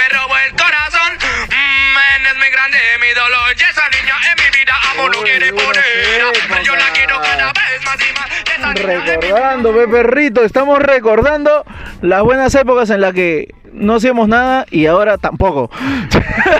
me robó el corazón. Mm, es muy grande mi dolor. Y esa niña en mi vida amo no quiere poner. Yo la quiero cada vez más y más. Esa niña mi Recordando, perrito, estamos recordando las buenas épocas en las que no hacíamos nada y ahora tampoco.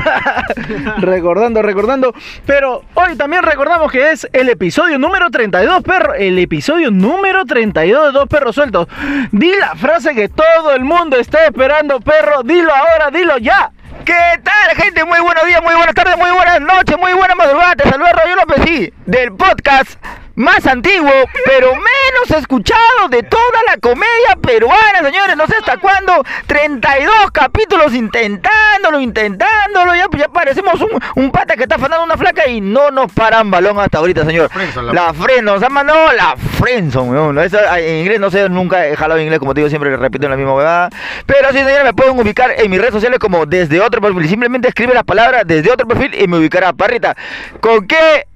recordando, recordando. Pero hoy también recordamos que es el episodio número 32, perro. El episodio número 32 de Dos Perros Sueltos. Di la frase que todo el mundo está esperando, perro. Dilo ahora, dilo ya. ¿Qué tal, gente? Muy buenos días, muy buenas tardes, muy buenas noches, muy buenas madrugadas. Te saluda Rayo López, sí, del podcast más antiguo, pero menos escuchado de toda la comedia peruana, señores. No sé hasta cuándo. 32 capítulos intentándolo, intentándolo. Ya, ya parecemos un, un pata que está afanando una flaca y no nos paran balón hasta ahorita, señor. La Friendzone, nos han mandado la Friendzone, weón. Eso, en inglés no sé, nunca he jalado inglés, como te digo, siempre repito la misma huevada. Pero sí, señores, me pueden ubicar en mis redes sociales como desde otro perfil. Simplemente escribe las palabras desde otro perfil y me ubicará. Parrita, ¿con qué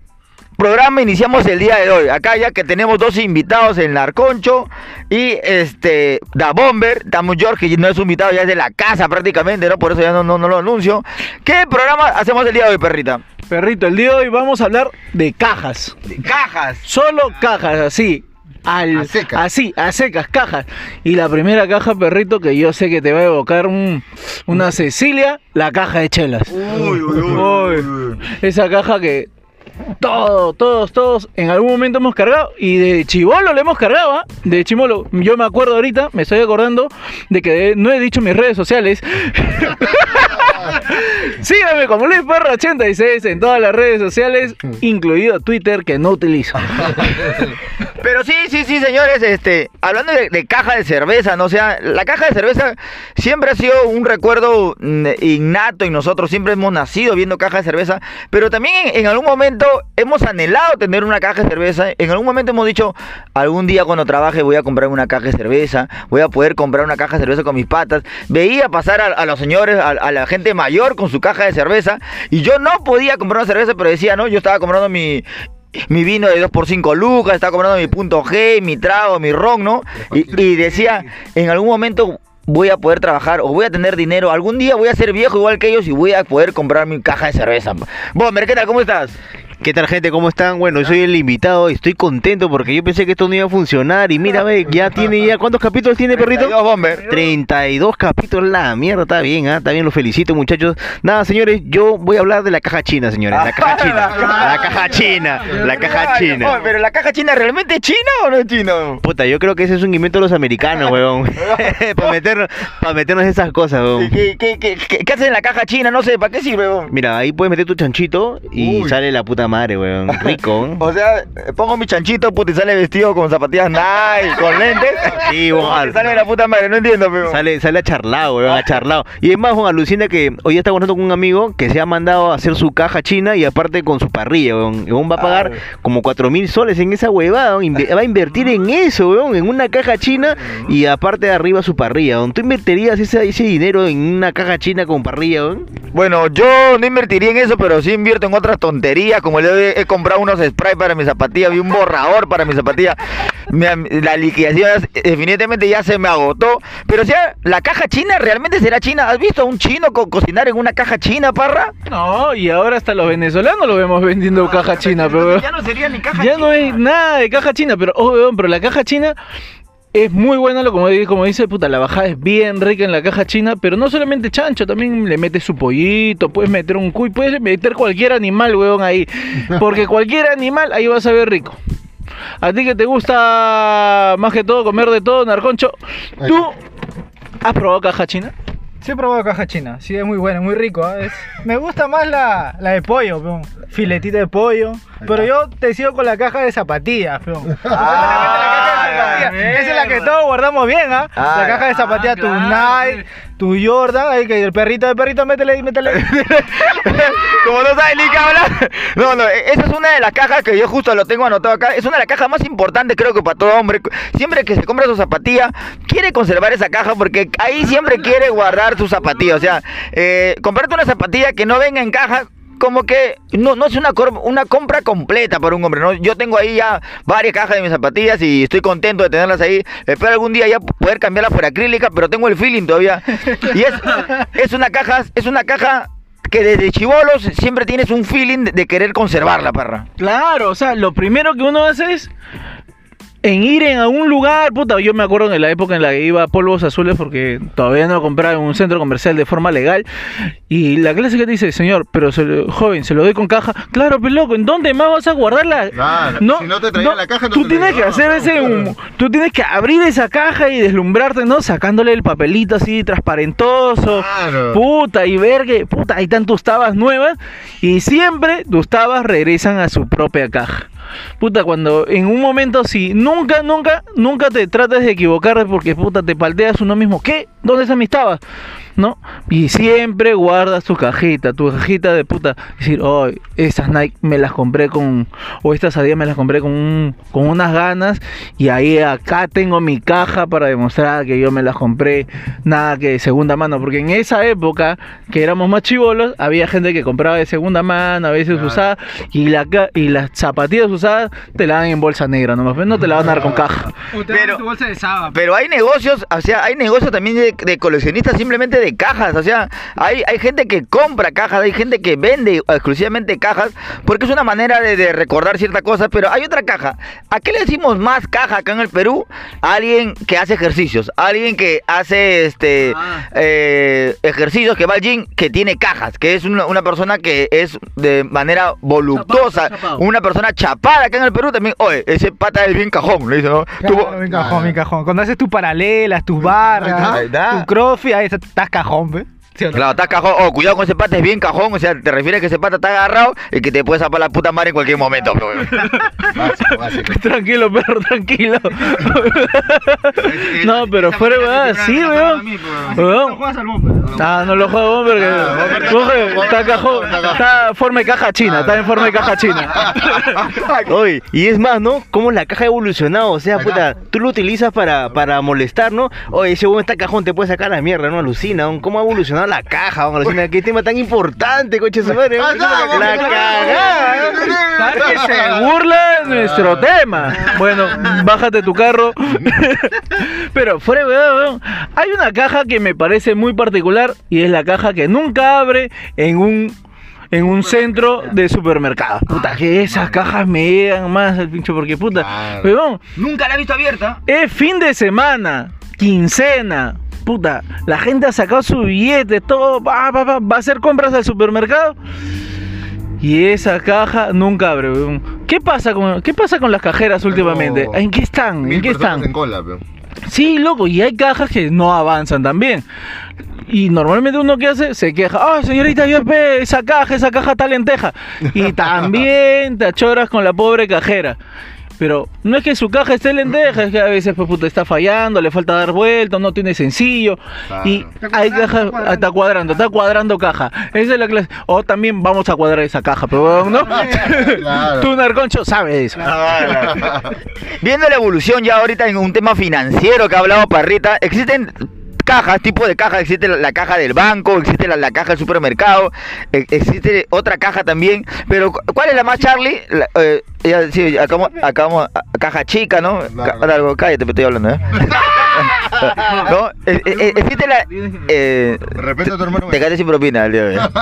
programa iniciamos el día de hoy? Acá ya que tenemos dos invitados, el Narconcho y este Da Bomber. Estamos George, que no es un invitado, ya es de la casa prácticamente, ¿no? Por eso ya no, no, no lo anuncio. ¿Qué programa hacemos el día de hoy, perrita? Perrito, el día de hoy vamos a hablar de cajas. De cajas. Solo cajas, así. Al, A secas. Así, a secas, cajas. Y la primera caja, perrito, que yo sé que te va a evocar un- una Cecilia, la caja de chelas. Uy, uy, Uy, esa caja que todos, todos, todos en algún momento hemos cargado. Y de chivolo le hemos cargado, ¿ah? De chivolo. Yo me acuerdo ahorita, me estoy acordando de que no he dicho mis redes sociales. Síganme como Luis Parra 86 en todas las redes sociales, incluido Twitter que no utilizo. Pero sí, sí, sí, señores, este, hablando de, de caja de cerveza, ¿no? O sea, la caja de cerveza siempre ha sido un recuerdo mm, innato en nosotros, siempre hemos nacido viendo caja de cerveza, pero también en, en algún momento hemos anhelado tener una caja de cerveza, en algún momento hemos dicho, algún día cuando trabaje voy a comprar una caja de cerveza, voy a poder comprar una caja de cerveza con mis patas, veía pasar a, a los señores, a, a la gente mayor con su caja de cerveza, y yo no podía comprar una cerveza, pero decía, no, yo estaba comprando mi, mi vino de 2x5 lucas, estaba comprando mi punto G, mi trago, mi ron, ¿no? Y, y decía, en algún momento voy a poder trabajar o voy a tener dinero, algún día voy a ser viejo igual que ellos y voy a poder comprar mi caja de cerveza. Bomber, ¿qué tal? ¿Cómo estás? ¿Qué tal gente? ¿Cómo están? Bueno, yo soy el invitado y estoy contento porque yo pensé que esto no iba a funcionar y mira, ve, ya tiene ya ¿cuántos capítulos tiene perrito? 32, Bomber. 32 capítulos, la mierda, está bien, ¿ah? está bien, los felicito muchachos. Nada, señores, yo voy a hablar de la caja china, señores, la caja china, la caja china, la caja china. pero la caja china realmente es china o no es china? Puta, yo creo que ese es un invento de los americanos, weón. para meternos, para meternos esas cosas, weón. ¿Qué, qué, qué, qué, qué hacen en la caja china? No sé, ¿para qué sirve? weón? Mira, ahí puedes meter tu chanchito y Uy. sale la puta madre, weón. Rico. O sea, pongo mi chanchito, puta, y sale vestido con zapatillas Nike, con lentes. Sí, ¿Cómo weón. sale la puta madre, no entiendo, pero. Sale, sale a charlado, weón, a charlado. Y es más, Juan, alucina que hoy está conversando con un amigo que se ha mandado a hacer su caja china y aparte con su parrilla, weón. Weón va a pagar como cuatro mil soles en esa huevada, weón. Va a invertir en eso, weón, en una caja china y aparte de arriba su parrilla, weón. ¿Tú invertirías ese, ese dinero en una caja china con parrilla, weón? Bueno, yo no invertiría en eso, pero sí invierto en otras tonterías, como le he, he comprado unos sprays para mis zapatillas, vi un borrador para mis zapatillas. La liquidación definitivamente ya se me agotó. Pero o sea, la caja china realmente será china. ¿Has visto a un chino co- cocinar en una caja china, parra? No, y ahora hasta los venezolanos lo vemos vendiendo caja china, pero Ya no sería ni caja ya no hay nada de caja china, pero oh, weón, pero la caja china es muy buena, lo como, di- como dice, puta, la bajada es bien rica en la caja china, pero no solamente chancho, también le metes su pollito, puedes meter un cuy, puedes meter cualquier animal, weón, ahí, porque cualquier animal ahí vas a ver rico. A ti que te gusta más que todo comer de todo, Narconcho, ¿tú has probado caja china? Sí he probado caja china, sí es muy buena, muy rico. Es- me gusta más la, la de pollo, peón. Filetito de pollo. Pero yo te sigo con la caja de zapatillas, peón. Ah, Esa es la que todos guardamos bien, ¿ah? Ah, la caja de zapatillas, tu Nike, tu Jordan, ahí que el perrito, el perrito, métele métele. Como no sabes ni qué hablar. No, no, e- esa es una de las cajas que yo justo lo tengo anotado acá. Es una de las cajas más importantes, creo que para todo hombre. Siempre que se compra su zapatilla, quiere conservar esa caja porque ahí siempre quiere guardar su zapatilla. O sea, eh, comprarte una zapatilla que no venga en caja. Como que no, no es una, una compra completa para un hombre, ¿no? Yo tengo ahí ya varias cajas de mis zapatillas y estoy contento de tenerlas ahí. Espero algún día ya poder cambiarlas por acrílica, pero tengo el feeling todavía. Y es, es una caja, es una caja que desde chivolos siempre tienes un feeling de, querer conservarla, perra. Claro, o sea, lo primero que uno hace es en ir en algún lugar, puta, yo me acuerdo en la época en la que iba a polvos azules porque todavía no compraba en un centro comercial de forma legal y la clase que te dice, señor, pero se lo- joven, se lo doy con caja, claro, pero loco, ¿en dónde más vas a guardarla? Claro, si no te traía la caja, no tú te tienes que hacer ¿no? ese, tú tienes que abrir esa caja y deslumbrarte, ¿no? Sacándole el papelito así transparentoso, Claro. puta, y ver que, puta, hay tantas tabas nuevas y siempre tus tabas regresan a su propia caja. Puta, cuando en un momento si nunca, nunca, nunca te trates de equivocar porque puta te palteas uno mismo. ¿Qué? ¿Dónde están mis tabas? ¿No? Y siempre guardas tu cajita, tu cajita de puta. Decir, oh, estas Nike me las compré con, o estas Adidas me las compré con, un- con unas ganas. Y ahí acá tengo mi caja para demostrar que yo me las compré, nada que de segunda mano. Porque en esa época, que éramos más chivolos, había gente que compraba de segunda mano, a veces Claro. usada, y, la, y las zapatillas usadas te la dan en bolsa negra nomás, pues no te la van a dar con caja. Pero- dan tu bolsa de sábado. Pero hay negocios, o sea, hay negocios también de, de coleccionistas simplemente de cajas. O sea, hay, hay gente que compra cajas, hay gente que vende exclusivamente cajas, porque es una manera de, de recordar cierta cosa. Pero hay otra caja. ¿A qué le decimos más caja acá en el Perú? A alguien que hace ejercicios, a alguien que hace este Ah. eh, ejercicios, que va al gym, que tiene cajas, que es una, una persona que es de manera voluptuosa, Chapado, chapado. una persona chapada acá en el Perú también. Oye, ese pata es bien cajón, le dice, ¿no? Tú- Claro, mi cajón, mi cajón. Cuando haces tus paralelas, tus barras, tu crossfit, ahí está- estás cajón, ¿ves? ¿Sí o no? Claro, está cajón. Oh, cuidado con ese pata, es bien cajón. O sea, te refieres a que ese pata está agarrado y que te puede zapar la puta madre en cualquier momento. weón. Básico, básico. Tranquilo, perro, tranquilo. no, pero fuera, weón, sí, weón. Weón. juegas al bombe. Ah, no lo juego porque coge, está cajón, está en forma de caja china, está en forma de caja china. Oye, y es más, ¿no? Cómo la caja ha evolucionado. O sea, puta, tú lo utilizas para, para molestar, ¿no? Oye, ese huevón está cajón, te puede sacar la mierda, ¿no? Alucina, ¿no? ¿Cómo ha evolucionado la caja? ¿no? Alucina, qué tema tan importante, coche su madre. ¿no? Ah, no, La cagada. ¿Sabes que se burla de nuestro tema? Bueno, bájate tu carro. Pero fuera, weón, hay una caja que me parece muy particular y es la caja que nunca abre en un en un centro de supermercado. Puta, que esas cajas me llegan más al pincho porque puta, Claro. weón, Nunca la he visto abierta. es fin de semana, quincena. Puta, la gente ha sacado su billete, todo, va, va, va, va a hacer compras al supermercado. Y esa caja nunca abre. weón. ¿Qué pasa con, qué pasa con las cajeras últimamente? ¿En qué están? ¿En qué están? en cola, pe. Sí, loco, y hay cajas que no avanzan también. Y normalmente uno que hace se queja, ah, señorita, yo esa caja, esa caja está lenteja. Y también te achoras con la pobre cajera. Pero no es que su caja esté lenteja, es que a veces pues, puta, está fallando, le falta dar vuelta, no tiene sencillo. Claro. Y hay cajas, ah, está cuadrando, está cuadrando caja. Esa es la clase. O también vamos a cuadrar esa caja, pero ¿no? Claro. Tú, Narconcho, sabes de eso. Viendo la evolución ya ahorita en un tema financiero que ha hablado Parrita, existen cajas, tipo de cajas, existe la, la caja del banco, existe la, la caja del supermercado, e- existe otra caja también, pero cu- ¿cuál es la más Charlie? La- eh, ya, sí, acabamos, acabamos- a- caja chica, ¿no? Ca- algo, cállate, me estoy hablando, ¿eh? ¿No? Eh, eh, existe la... eh, Respeto a tu hermano. te quedaste sin propina el día de hoy.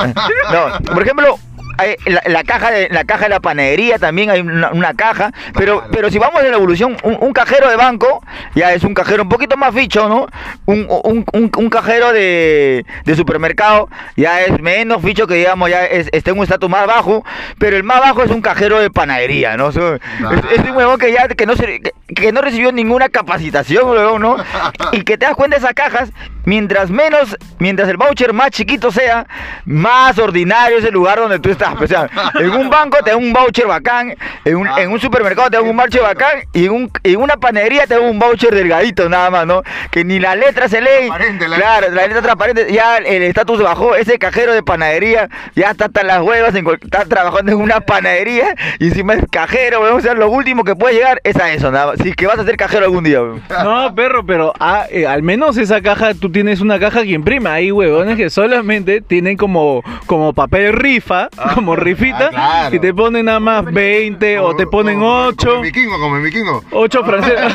No, por ejemplo, la, la caja de la caja de la panadería también hay una, una caja, pero pero si vamos en la evolución, un, un cajero de banco ya es un cajero un poquito más ficho, ¿no? Un, un, un- cajero de, de supermercado ya es menos ficho que digamos ya es, está en un estatus más bajo, pero el más bajo es un cajero de panadería, ¿no? O sea, es, es un huevón que ya que no se- que, que no recibió ninguna capacitación, huevón, ¿no? Y que te das cuenta de esas cajas, mientras menos, mientras el voucher más chiquito sea, más ordinario es el lugar donde tú estás. O sea, en un banco te dan un voucher bacán, en un, en un supermercado te dan un voucher bacán y en, un, en una panadería te dan un voucher delgadito nada más, ¿no? Que ni la letra se lee. Transparente, la- Claro, la letra transparente, ya el estatus bajó, ese cajero de panadería ya está hasta las huevas, en está trabajando en una panadería y encima es cajero, weón. o sea, lo último que puede llegar es a eso, nada más. Si es que vas a ser cajero algún día, weón. No, perro, pero ah, eh, al menos esa caja tú tienes una caja que imprime. Hay huevones que solamente tienen como, como papel rifa, como rifita, Ah, claro. y te ponen nada más 20 o te ponen Como- 8. Como el vikingo, como el vikingo. 8 franceses.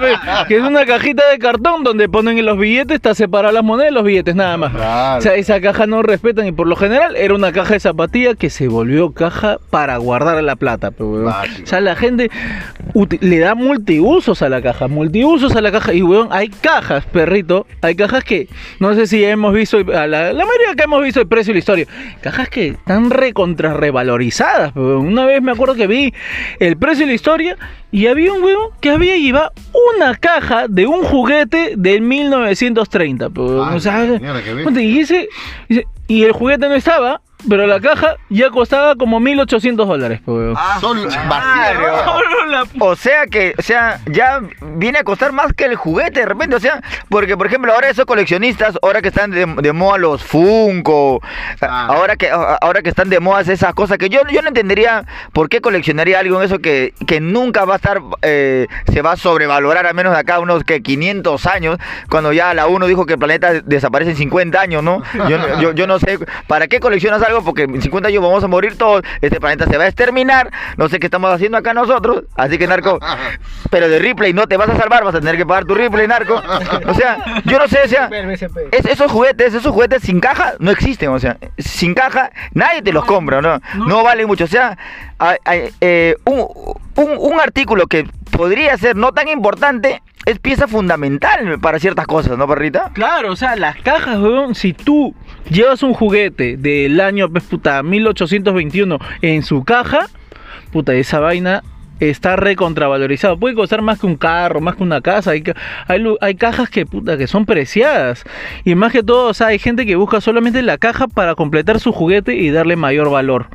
Bien. que es una cajita de cartón donde ponen en los billetes, está separada las monedas y los billetes, nada más. Claro. O sea, esa caja no respetan y por lo general era una caja de zapatilla que se volvió caja para guardar la plata. pe, huevón. Básico. O sea, la gente le da multiusos a la caja, multiusos a la caja. Y weón, hay cajas, perrito, hay cajas que no sé si hemos visto, la, la mayoría que hemos visto el precio y la historia, cajas que están recontra revalorizadas. Una vez me acuerdo que vi el precio y la historia y había un huevón que había llevado una caja de un juguete del 1930. pe, huevón. Ah, o sea, mierda, y, ese, y el juguete no estaba, pero la caja ya costaba como 1800 dólares. huevón. Ah, Son la O sea que, o sea, ya viene a costar más que el juguete de repente, o sea, porque por ejemplo ahora esos coleccionistas, ahora que están de, de moda los Funko, Ah. ahora que ahora que están de moda esas cosas que yo, yo no entendería por qué coleccionaría algo en eso que, que nunca va a estar, eh, se va a sobrevalorar a menos de acá unos que 500 años, cuando ya la UNO dijo que el planeta desaparece en 50 años, ¿no? Yo, no- yo, yo no sé, ¿para qué coleccionas algo? Porque en 50 años vamos a morir todos, este planeta se va a exterminar, no sé qué estamos haciendo acá nosotros, así que narco, pero de Ripley no te vas a salvar, vas a tener que pagar tu Ripley, narco. O sea, yo no sé, o sea, es- esos juguetes, esos juguetes sin caja no existen, o sea, sin caja nadie te los compra, ¿no? No vale mucho, o sea, hay- hay, eh, un, un- un artículo que podría ser no tan importante es pieza fundamental para ciertas cosas, ¿no, perrita? Claro, o sea, las cajas, weón, si tú llevas un juguete del año, pues, puta, 1821 en su caja, puta, esa vaina está recontravalorizado. Puede costar más que un carro, más que una casa. Hay, hay, hay cajas que, puta, que son preciadas. Y más que todo, o sea, hay gente que busca solamente la caja para completar su juguete y darle mayor valor.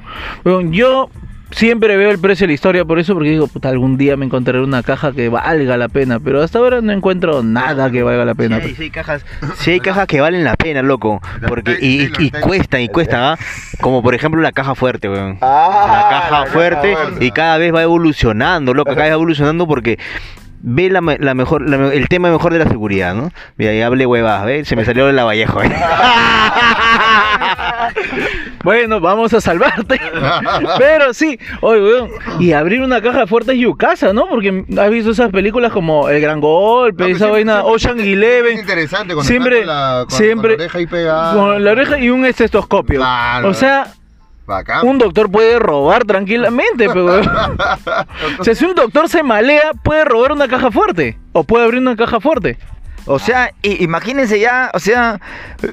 Weón, yo siempre veo el precio de la historia por eso, porque digo, puta, algún día me encontraré una caja que valga la pena. Pero hasta ahora no encuentro nada que valga la pena. Sí, hay- sí hay cajas, sí hay cajas que valen la pena, loco. Porque, y, y- y cuestan, y cuestan, ¿ah? Como por ejemplo la caja fuerte, weón. Ah, la caja fuerte y cada vez va evolucionando, loco, cada vez va evolucionando porque ve la, me- la mejor, la me- el tema mejor de la seguridad, ¿no? Mira, ahí hablé huevadas, ¿ves? Se me salió de la Vallejo. ¿eh? Bueno, vamos a salvarte. Pero sí, oye, weón, y abrir una caja fuerte es Yukasa, ¿no? Porque has visto esas películas como El Gran Golpe, No, pero esa siempre- vaina siempre- Ocean siempre Eleven. Es interesante cuando Siempre, con la, con- siempre, con la oreja ahí pegada. con la oreja y un estetoscopio. Claro. O sea, Bacán. un doctor puede robar tranquilamente, pero weón. O sea, si un doctor se malea, puede robar una caja fuerte. O puede abrir una caja fuerte. O sea, imagínense ya, o sea,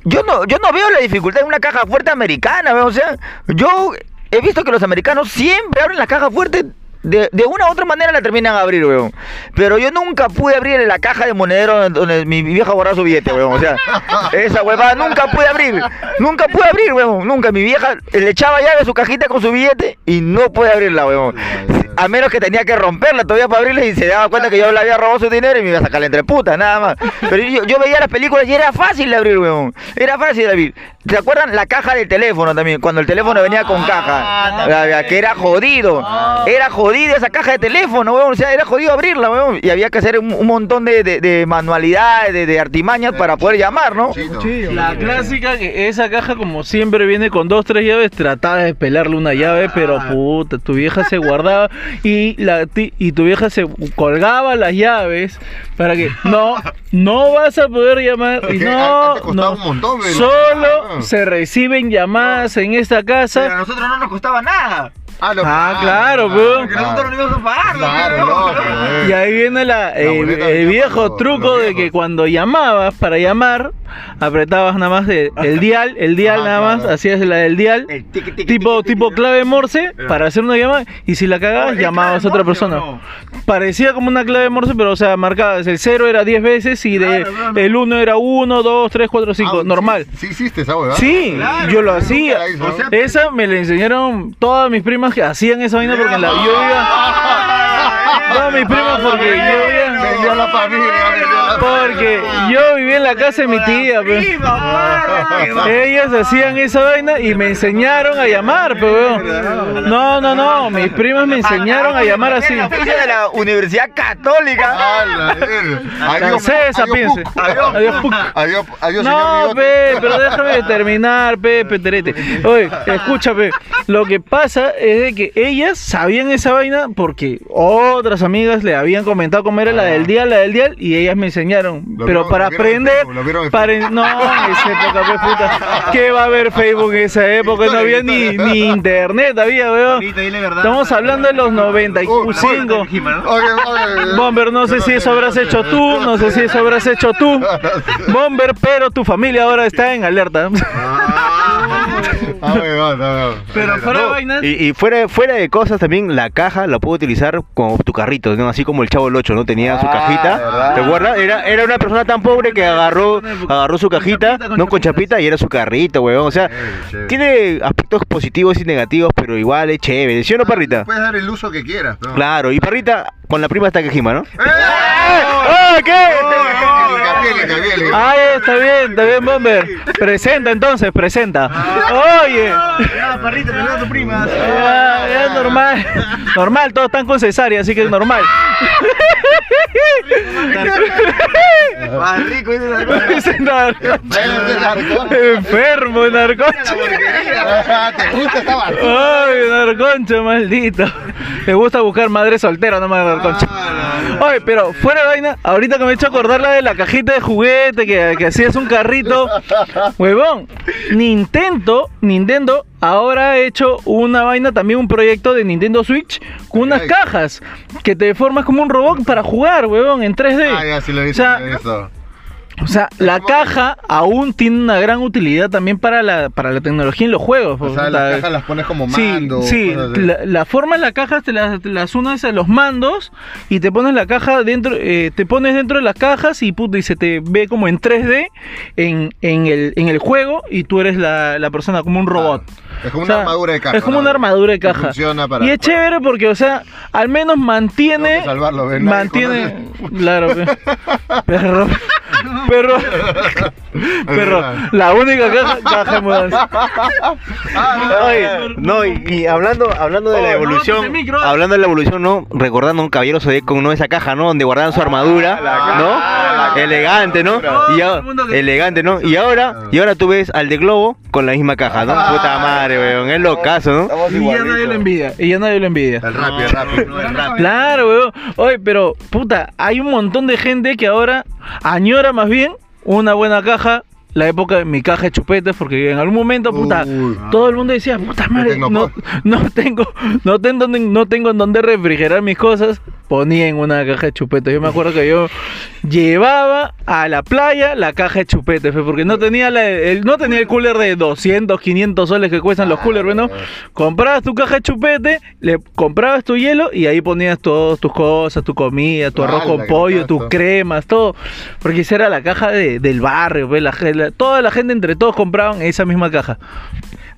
yo no, yo no veo la dificultad en una caja fuerte americana, o sea, yo he visto que los americanos siempre abren la caja fuerte. De, de una u otra manera la terminan a abrir, weón. Pero yo nunca pude abrir la caja de monedero donde, mi vieja guardaba su billete, weón. O sea, esa huevada nunca pude abrir. Nunca pude abrir, weón. Nunca. Mi vieja le echaba llave a su cajita con su billete y no pude abrirla, weón. A menos que tenía que romperla todavía para abrirla y se daba cuenta que yo le había robado su dinero y me iba a sacarle entre putas, nada más. Pero yo, yo veía las películas y era fácil de abrir, weón. Era fácil de abrir. ¿Se acuerdan la caja del teléfono también? Cuando el teléfono venía con caja. La que era jodido. Era jodida esa caja de teléfono, weón. O sea, era jodido abrirla, weón. Y había que hacer un, un montón de, de- de manualidades, de, de artimañas para poder llamar, ¿no? La clásica que esa caja como siempre viene con dos, tres llaves, trataba de pelarle una llave, pero puta, tu vieja se guardaba y la ti- y tu vieja se colgaba las llaves para que no, no vas a poder llamar y no, no, un montón, pero- solo Ah. se reciben llamadas en esta Pero a casa. nosotros no nos costaba nada. Ah, lo- Ah, claro, weón. Que nosotros no íbamos a pagarlo. Claro, weón. lógico, Y eh. ahí viene la, La el, el viejo los- truco de que cuando llamabas para llamar, apretabas nada más de- el dial, el dial Ah, nada más, claro. hacías la del dial, El tiqui, tiqui, tipo, tiqui, tipo clave morse para hacer una llamada y si la cagabas ¿es llamabas a otra persona. no? Parecía como una clave morse, pero o sea, marcabas el 0 era 10 veces y de, Claro, el 1 era 1, 2, 3, 4, 5, Ah, normal. Sí, sí hiciste esa huevada. Sí, Claro, yo lo hacía. hizo. O sea, Esa me la enseñaron todas mis primas que hacían esa vaina porque en la, yo iba... Todas mis primas porque yo iba... Vendió la familia, vendió la Porque yo vivía en la casa de mi tía, pues. Ellas hacían esa vaina y me enseñaron a llamar, pues, weón. No, no, no, mis primas me enseñaron a llamar así. En la oficina de la Universidad Católica. Adiós, piense. Adiós, Puc. Adiós, adiós, No, pe, pero déjame terminar, pe, peterete. Oye, escúchame, lo que pasa es de que ellas sabían esa vaina porque otras amigas le habían comentado cómo era la del día, la del día, y ellas me enseñaron. Lo pero vieron- para lo vieron en aprender, Facebook, lo vieron en para no, en esa época, puta, ¿qué va a haber Facebook en esa época? No había ni, ni internet, había, weón. Estamos hablando de los 95. Oye, oye, Bomber, no sé si eso habrás hecho tú, no sé si eso habrás hecho tú. Bomber, pero tu familia ahora está en alerta. Ah, weón, no, no. Pero fuera de vainas. Y, y fuera, fuera de cosas también, la caja la puedo utilizar como tu carrito, ¿no? Así como el Chavo el 8, ¿no? Tenía su Ah, cajita. ¿te acuerdas? Era, era una persona tan pobre que agarró, agarró su cajita, chapita, con no con chapitas. chapita, y era su carrito, weón. O sea, tiene aspectos positivos y negativos, pero igual es chévere. ¿Sí o no, Parrita? Puedes dar el uso que quieras. Claro, y Parrita con la prima está quejima, ¿no? ¡Eh! ¡Ah, qué! Ay, está bien, está bien, Bomber. Presenta entonces, presenta. Oye. A tu prima. Es normal. Normal, todos están con cesárea, así que es normal. Más rico Ese. Enfermo, narconcha. ¿Te gusta esta barra? Ay, narconcha, maldito. Me gusta buscar madre soltera, no más narconcha. Oye, pero fuera de vaina, ahorita que me he hecho acordar la de la cajita de juguete, que, que hacías un carrito. Huevón, Nintendo, Nintendo ahora ha hecho una vaina, también un proyecto de Nintendo Switch con unas Ay. cajas que te formas como un robot para jugar, huevón, en 3D. Ah, ya, sí lo he O visto. sea, he o sea, la caja aún tiene una gran utilidad también para la, para la tecnología en los juegos. O sea, las cajas las pones como Sí, mando. sí, así. la, la forma de la caja te las, te las unes a los mandos y te pones la caja dentro, eh, te pones dentro de las cajas y, y se te ve como en 3D en, en, el, en el juego y tú eres la, la persona como un robot. Es como O una armadura de caja. Es como una armadura de caja. Funciona para. y es chévere porque, o sea, al menos mantiene. Salvarlo, ¿ves? Nadie mantiene. Claro, pe. perro. Perro. Perro. La única caja, caja de mudanza. Oye, no, y, y hablando, hablando de la Oh, evolución, micro. hablando de la evolución, ¿no? Recordando un caballero con ¿no? Esa caja, ¿no? Donde guardaban su armadura, ¿no? Elegante, ¿no? Y el elegante, ¿no? Y ahora, y ahora tú ves al de Globo con la misma caja, ¿no? Puta madre, weón, es locazo, ¿no? Y ya nadie lo envidia. Y ya nadie lo envidia. El rap, el rap. Claro, weón. Oye, pero, puta, hay un montón de gente que ahora añora más bien una buena caja. La época de mi caja de chupetes, porque en algún momento, puta, Uy. todo el mundo decía, puta madre, no, no tengo, no tengo, no tengo en dónde refrigerar mis cosas. Ponía en una caja de chupetes. Yo me acuerdo que yo llevaba a la playa la caja de chupetes, porque no tenía la- el, no tenía el cooler de 200, 500 soles que cuestan los coolers, ¿no? Comprabas tu caja de chupete, le comprabas tu hielo y ahí ponías todas tus cosas, tu comida, tu arroz ¡Hala, con pollo, tus cremas, todo. Porque esa era la caja de- del barrio, la la- toda la gente entre todos compraban esa misma caja.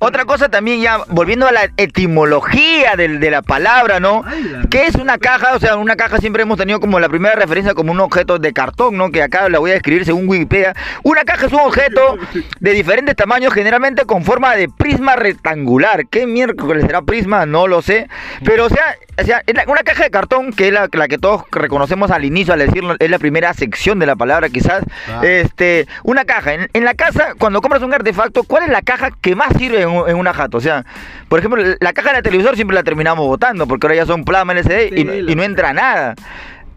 Otra cosa también ya, volviendo a la etimología de la palabra, ¿no? ¿Qué es una caja? O sea, una caja siempre hemos tenido como la primera referencia como un objeto de cartón, ¿no? Que acá la voy a describir según Wikipedia. Una caja es un objeto de diferentes tamaños, generalmente con forma de prisma rectangular. ¿Qué miércoles será prisma? No lo sé. Pero, o sea, o sea, una caja de cartón, que es la, la que todos reconocemos al inicio, al decirlo, es la primera sección de la palabra, quizás. Este, una caja. En, en la casa, cuando compras un artefacto, ¿cuál es la caja que más sirve en, un- en una jato? O sea, por ejemplo, la caja del televisor siempre la terminamos botando, porque ahora ya son plasma LCD y, no- y no entra nada.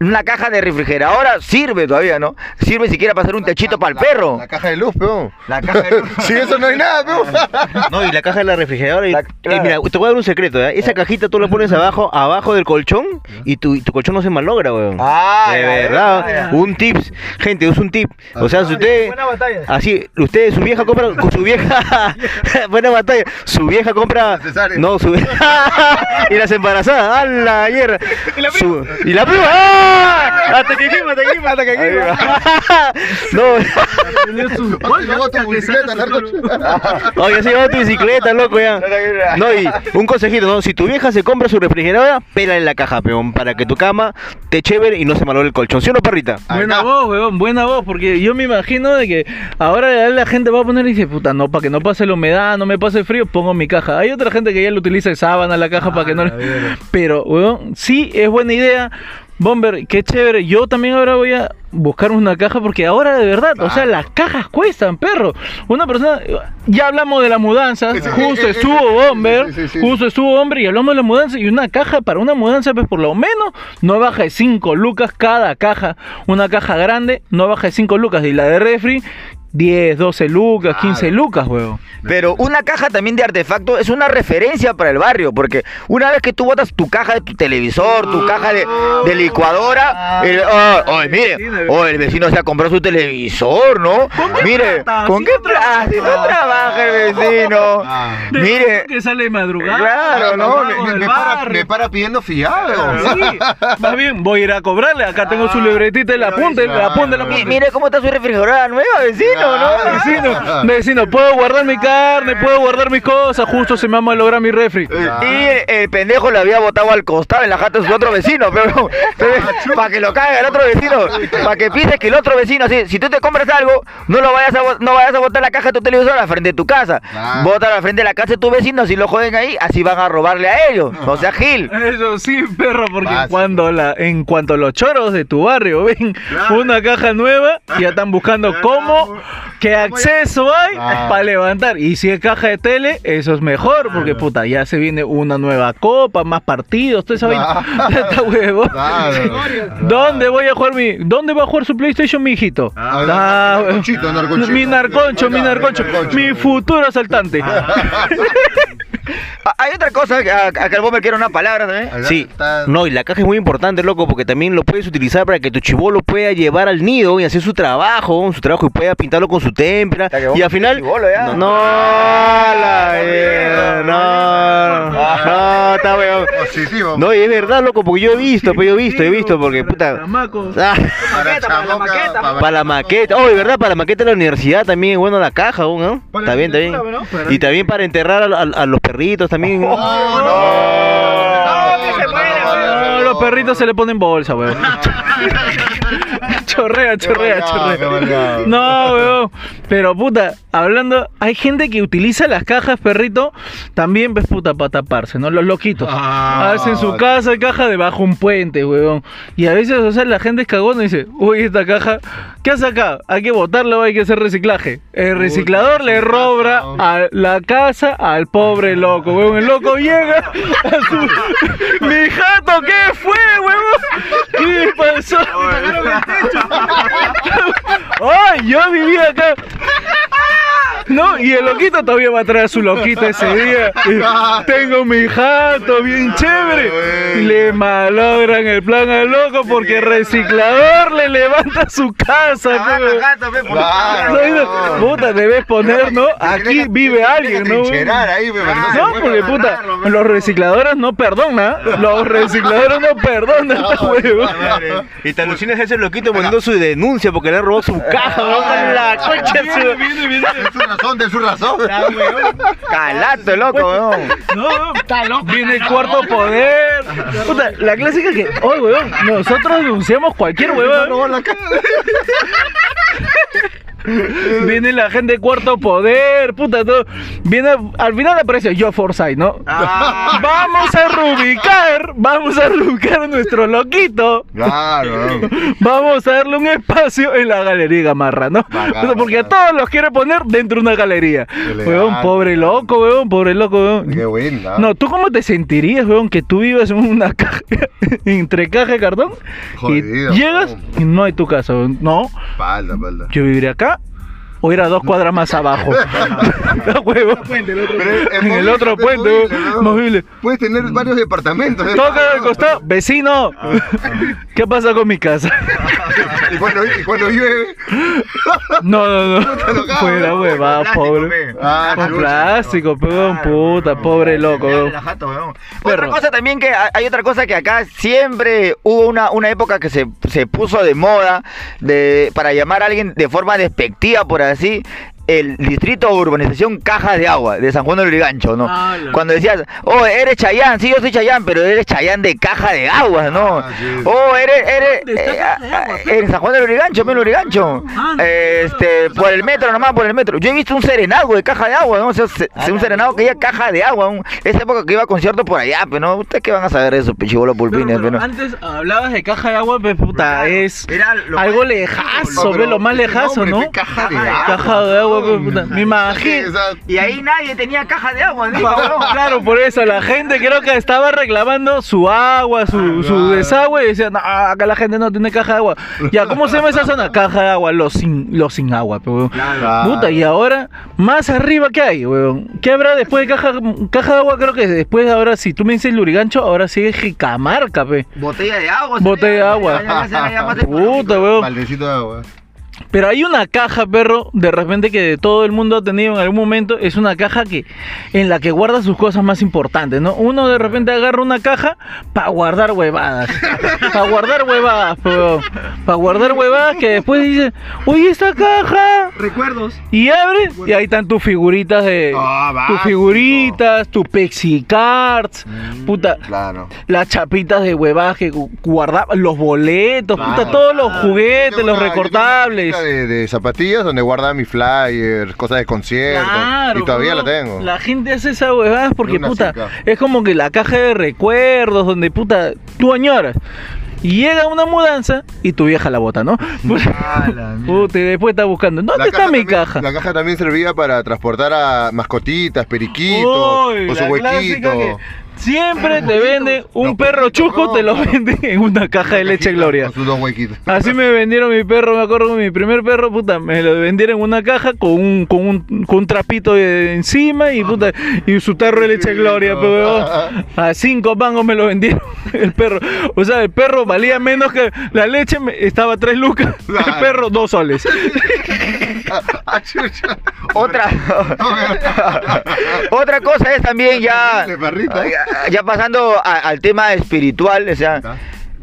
Una caja de refrigeradora sirve todavía, ¿no? Sirve siquiera para hacer un techito para el perro. La caja de luz, peón. La caja de... Sin eso no hay nada, peón. No, y la caja de la refrigeradora. y- La- eh, mira, te voy a dar un secreto, ¿eh? Esa cajita tú la pones abajo, abajo del colchón y tu, y tu colchón no se malogra, weón. Ah, de verdad, un tips, gente, es un tip. O sea, si usted, Buena batalla. así, usted, su vieja compra, su vieja, buena batalla, su vieja compra, Cesárea. no, su y las embarazadas, a la hierra. Y la prima, y la prima, ¡ah! Hasta que quema, hasta que quema, hasta que quema. No, Oye, llevó tu bicicleta, narco. oye, se llevó tu bicicleta, loco, ya. No, y un consejito, ¿no? Si tu vieja se compra su refrigeradora, pélale la caja, peón, para que tu cama te chévere y no se malore el colchón. ¿Sí o no, perrita? Buena Acá. voz, weón, buena voz, porque yo me imagino de que ahora la gente va a poner y dice, puta, no, para que no pase la humedad, no me pase el frío, pongo mi caja. Hay otra gente que ya lo utiliza de sábana la caja para que no... le- Pero, weón, sí es buena idea. Bomber, qué chévere. Yo también ahora voy a buscar una caja porque ahora de verdad, o sea, las cajas cuestan, perro. Una persona, ya hablamos de la mudanza, Sí, justo estuvo Bomber, justo estuvo Bomber y hablamos de la mudanza y una caja para una mudanza, pues por lo menos no baja de 5 lucas cada caja. Una caja grande no baja de 5 lucas y la de refri 10, 12 lucas, 15 lucas, weón. Pero una caja también de artefacto es una referencia para el barrio, porque una vez que tú botas tu caja de tu televisor, tu caja de, de licuadora, el, oh, oh, mire, oh, el vecino se ha comprado su televisor, ¿no? Mire? ¿con qué plata? No trabaja el vecino. Ah. Mire, que sale de madrugada. Claro, ¿no? Me, me para, me para pidiendo fiado. Sí, más bien voy a ir a cobrarle. Acá tengo su libretita, el apunte, el apunte, el mi- apunte. mire cómo está su refrigeradora nueva, vecino, ¿no? Vecino, vecino, puedo guardar mi carne, puedo guardar mis cosas, justo se me va a malograr mi refri. Y el, el pendejo le había botado al costado en la jata de su otro vecino, pero, para que lo caiga el otro vecino, para que pienses que el otro vecino, si, si tú te compras algo, no lo vayas a no vayas a botar la caja de tu televisor a la frente de tu casa. Claro. Bota a la frente de la casa de tu vecino, si lo joden ahí, así van a robarle a ellos. No sea Gil. Eso sí, perro, porque cuando la, en cuanto los choros de tu barrio ven una caja nueva, ya están buscando cómo, qué acceso hay Ah. para levantar. Y si es caja de tele, eso es mejor, porque puta, ya se viene una nueva copa, más partidos, esa vaina. Está huevo. Claro. ¿Dónde voy a jugar mi, dónde va a jugar su PlayStation, mi hijito? Ah, Ah, narconchito, narconchito. Mi narconcho, mi narconcho. mi futuro asaltante. Ah, Hay otra cosa, que a- acá el bomber quiere una palabra también. Sí, no, y la caja es muy importante, loco, porque también lo puedes utilizar para que tu chivolo pueda llevar al nido y hacer su trabajo, su trabajo y pueda pintarlo con su témpera. Que Y al final. chibolo. No, no, la mierda, no, no, está weón. Positivo. No, y es verdad, loco, porque yo he visto, pues yo he visto, he visto, porque puta. Ah, Para chamoca, para la maqueta, oh, de verdad, para la maqueta de la universidad también es bueno la caja, ¿no? Está la bien, está bien. Y también para enterrar a, a- a los perritos también. Oh, No, los perritos se le ponen bolsa, weón. chorrea, chorrea, chorrea. No, weón. Pero puta, hablando, hay gente que utiliza las cajas, perrito, también ves puta para taparse, ¿no? Los loquitos. Ah. Hacen su casa, caja debajo un puente, weón. Y a veces, o sea, la gente es cagona y dice, uy, esta caja, ¿qué hace acá? Hay que botarla o hay que hacer reciclaje. El reciclador le robra a la casa al pobre loco, weón. El loco llega a su... Mi jato, ¿qué fue, weón? ¿Qué pasó? Ay, yo vivía acá. No, y el loquito todavía va a traer a su loquita ese día. Tengo mi jato bien chévere. Y le malogran el plan al loco porque el reciclador le levanta su casa. Claro. Puta, debes poner, ¿no? Aquí vive alguien, ¿no? Ahí, no porque puta, los recicladores no perdonan. Los recicladores no perdonan esta huevo. Y te alucinas ese loquito poniendo su denuncia porque le robado su caja, weón, la su- Es su razón, de su razón. Calato, loco, weón. No, está loco. Viene el cuarto poder. Puta, la clásica que, oh, weón, nosotros denunciamos cualquier huevón. Viene la gente de cuarto poder, puta, todo. Viene, al final aparece yo Forsyth, ¿no? Vamos a reubicar, vamos a reubicar a nuestro loquito. Claro. Vamos a darle un espacio en la galería Gamarra, ¿no? Bacán, O sea, porque a todos los quiere poner dentro de una galería. Weón, pobre loco, weón, pobre loco, weón. Qué buena. No, ¿tú cómo te sentirías, weón, que tú vivas en una caja, entre caja de cartón Jodido, y llegas y no hay tu casa, weón? No, Espalda, espalda. yo viviré acá o era dos cuadras más abajo. La huevo. Pero En el otro puente, movible, ¿no? movible. Puedes tener varios departamentos. ¿eh? Toca al costado, vecino. ¿Qué pasa con mi casa? Y cuando, y cuando llueve. No, no, no. Fuera ¿no? hueva, Plástico, pobre. Ah, Con chucha. plástico, peón, puta, pobre loco. Otra cosa también que hay- hay otra cosa que acá siempre hubo una, una época que se, se puso de moda de, para llamar a alguien de forma despectiva, por así, así el distrito de urbanización Cajas de Agua de San Juan del Lurigancho, ¿no? Ah, Cuando decías, oh, eres Chayán, sí, yo soy Chayán, pero eres Chayán de Caja de Agua, ¿no? Ah. Oh, eres, eres, ¿Dónde está eh, Caja Agua, ah, en San Juan del Lurigancho, en Lurigancho. Ah, no. Este, por el metro nomás, por el metro. Yo he visto un serenado de Caja de Agua, ¿no? O sea, se- un serenado que iba Caja de Agua, un- esa época que iba a conciertos por allá, pero no, ¿ustedes qué van a saber de eso, pichibolo pulpines? Pero, pero pero? antes hablabas de caja de agua, pues puta, es Era lo algo lejazo, pero lo más lejazo, ¿no? Caja Caja de agua. Caja de agua, pues, puta. Me imagino. Y ahí nadie tenía caja de agua, ¿no? Claro, por eso la gente creo que estaba reclamando su agua, su, su desagüe y decían, no, acá la gente no tiene caja de agua. Ya, ¿cómo se llama esa zona? Caja de agua, los sin, los sin agua, pues. Claro. Puta, y ahora, más arriba, ¿qué hay, weón? ¿Qué habrá después de caja, caja de agua? Creo que después, ahora, si tú me dices Lurigancho, ahora sigue Jicamarca, pe. Botella de agua. Botella de agua. Puta, weón. Baldecito de agua. Pero hay una caja, perro, de repente que todo el mundo ha tenido en algún momento, es una caja que en la que guarda sus cosas más importantes, ¿no? Uno de repente agarra una caja para guardar huevadas. Para guardar huevadas, para guardar huevadas que después dice, "Oye, esta caja." Recuerdos. Y abre y ahí están tus figuritas de Ah, tus figuritas, tus Pepsi Cards, puta, Claro. las chapitas de huevadas que gu- guardaba, los boletos, puta, Claro. todos los juguetes, Yo tengo los recortables. De, de zapatillas donde guardaba mis flyers, cosas de conciertos. Claro, y todavía la tengo. La gente hace esas huevadas porque, puta, es como que la caja de recuerdos donde, puta, tú añoras. Y llega una mudanza y tu vieja la bota, ¿no? Puta, y después está buscando. ¿Dónde La está mi también- caja? La caja también servía para transportar a mascotitas, periquitos, Uy, o su huequito. Siempre te vende un perro chusco, te lo venden en una caja de leche Gloria. Con sus dos huequitos. Así me vendieron mi perro, me acuerdo mi primer perro, puta, me lo vendieron en una caja con un, con un, con un trapito de- encima y puta, y su tarro de leche gloria, pero weón, a cinco mangos me lo vendieron el perro. O sea, el perro valía menos que la leche, estaba tres lucas, el perro dos soles. Ah. Otra, otra cosa es también ya, ya, ya pasando a- al tema espiritual, o sea,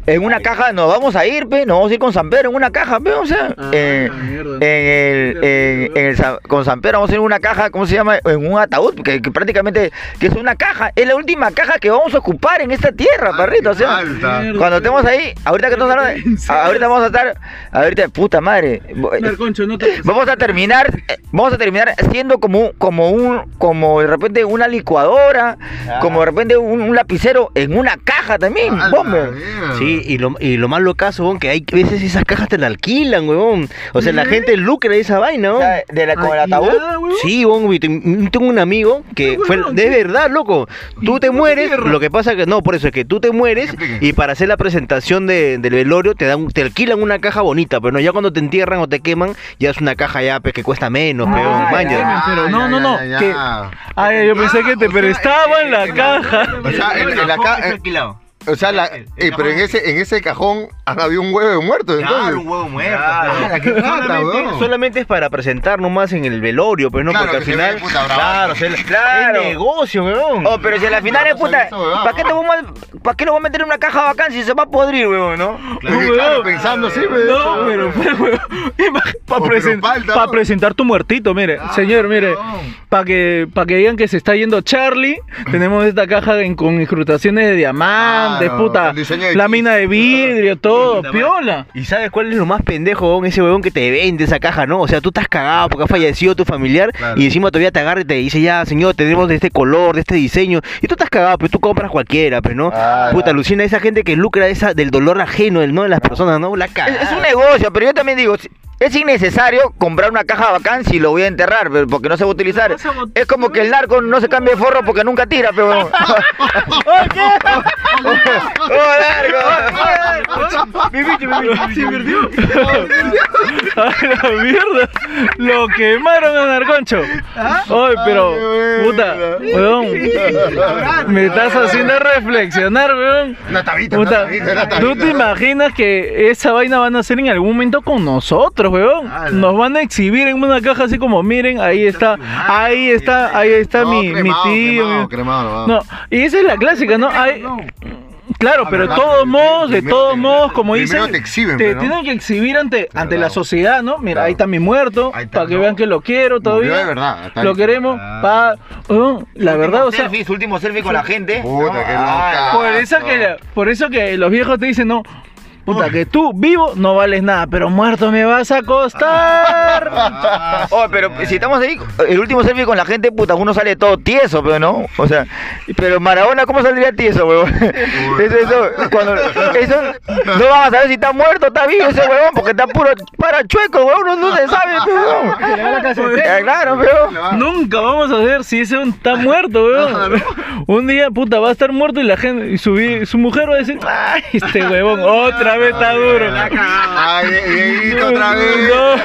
en una caja nos vamos a ir, pe, nos vamos a ir con San Pedro en una caja, pe, o sea, Ah, en, mierda. en el, en, en el San- con San Pedro vamos a ir en una caja, ¿cómo se llama? En un ataúd, que, que prácticamente que es una caja, es la última caja que vamos a ocupar en esta tierra, perrito, o sea, Alta. Mierda. cuando estemos ahí, ahorita que estamos hablando, ahorita vamos a estar, ahorita, puta madre, Narconcho, no te- Vamos a terminar, eh, vamos a terminar siendo como un, como un, como de repente una licuadora, como de repente un, un lapicero en una caja también, bomber. mierda. Y lo, y lo más locazo, weón, que hay veces esas cajas te la alquilan, weón. O sea, la gente lucra de esa vaina, weón. sea, de la, con el ataúd. Sí, weón, y te- tengo un amigo que fue, de ¿qué? verdad, loco. Tú te mueres, lo que pasa que no, por eso es que tú te mueres y para hacer la presentación de- del velorio te dan, te alquilan una caja bonita, pero no, ya cuando te entierran o te queman, ya es una caja ya pues, que cuesta menos, Ah, pero ya, maña. ya. pero no, ya, no, no, ya, ya, que-. Ay, yo pensé que te o sea, prestaba en la caja. O sea, en, en la ca- en- o sea, la- eh, pero en ese, en ese cajón había un huevo de muerto, entonces. huevo muerto. Qué rata, solamente, weón. solamente es para presentar nomás en el velorio, pues no, Claro, porque al final. puta claro, se- Claro. es negocio, weón. Oh, pero si a la final es puta, weón. ¿para qué, te vamos a- ¿para qué lo voy a meter en una caja bacán si se va a podrir, weón, no? Claro, claro, pensando así, pues. No, pero para Oh, pero falta, ¿no? presentar tu muertito, mire, señor, mire, para que para que digan que se está yendo Charlie, tenemos esta caja en- con incrustaciones de diamantes, Claro, puta, el de lámina de vidrio, todo, piola. ¿Y sabes cuál es lo más pendejo, weón? Ese weón que te vende esa caja, ¿no? O sea, tú estás cagado porque ha fallecido tu familiar Claro. y encima todavía te agarra y te dice, ya, señor, tenemos de este color, de este diseño. Y tú estás cagado, pero tú compras cualquiera, pues, ¿no? Ah, Puta, alucina esa gente que lucra de esa, del dolor ajeno, del no de las personas, ¿no? La Es, caga. es un negocio, pero yo también digo, es innecesario comprar una caja bacán si lo voy a enterrar, pero porque no se va a utilizar. Es como que el narco no se cambia de forro porque nunca tira, pero Valeu! ¡Oh, narco! Mi bicho, mi bicho, se invirtió. Ay, la mierda. Lo quemaron a Narconcho. Ay, pero, puta, weón. Me estás haciendo reflexionar, weón. Una tabita, Puta, una tabita, una ¿tú te imaginas que esa vaina van a hacer en algún momento con nosotros, weón? Ala. Nos van a exhibir en una caja así como, miren, ahí está, ahí está, ahí está No, mi, mi cremado, tío. cremado, cremado. No, y esa es la clásica, ¿no? Hay- Claro, pero de todos modos, de todos modos, como dicen, te exhiben, te no. tienen que exhibir ante, ante la sociedad, ¿no? Mira, Claro. ahí está mi muerto, Ahí está, para que ¿no? vean que lo quiero todavía. de verdad, está lo queremos, pa, weón, la verdad, o sea, selfie, su último selfie con la gente. Puta, qué Ah, loca. por eso que, por eso que los viejos te dicen, no, puta, que tú vivo no vales nada, pero muerto me vas a costar. Oh, pero si estamos ahí, el último selfie con la gente, puta, uno sale todo tieso, pero no. O sea, pero Maradona, ¿cómo saldría tieso, huevón? Eso, eso, cuando, eso, no vamos a saber si está muerto o está vivo ese huevón, porque está puro para chueco, huevón, no, no se sabe, huevón. Eh, Claro, pero. Nunca vamos a ver si ese está muerto, weón. Un día, puta, va a estar muerto y la gente, y su, su mujer va a decir, ay, este huevón, otra vez está duro. Ay, Dieguito, otra vez. Dos,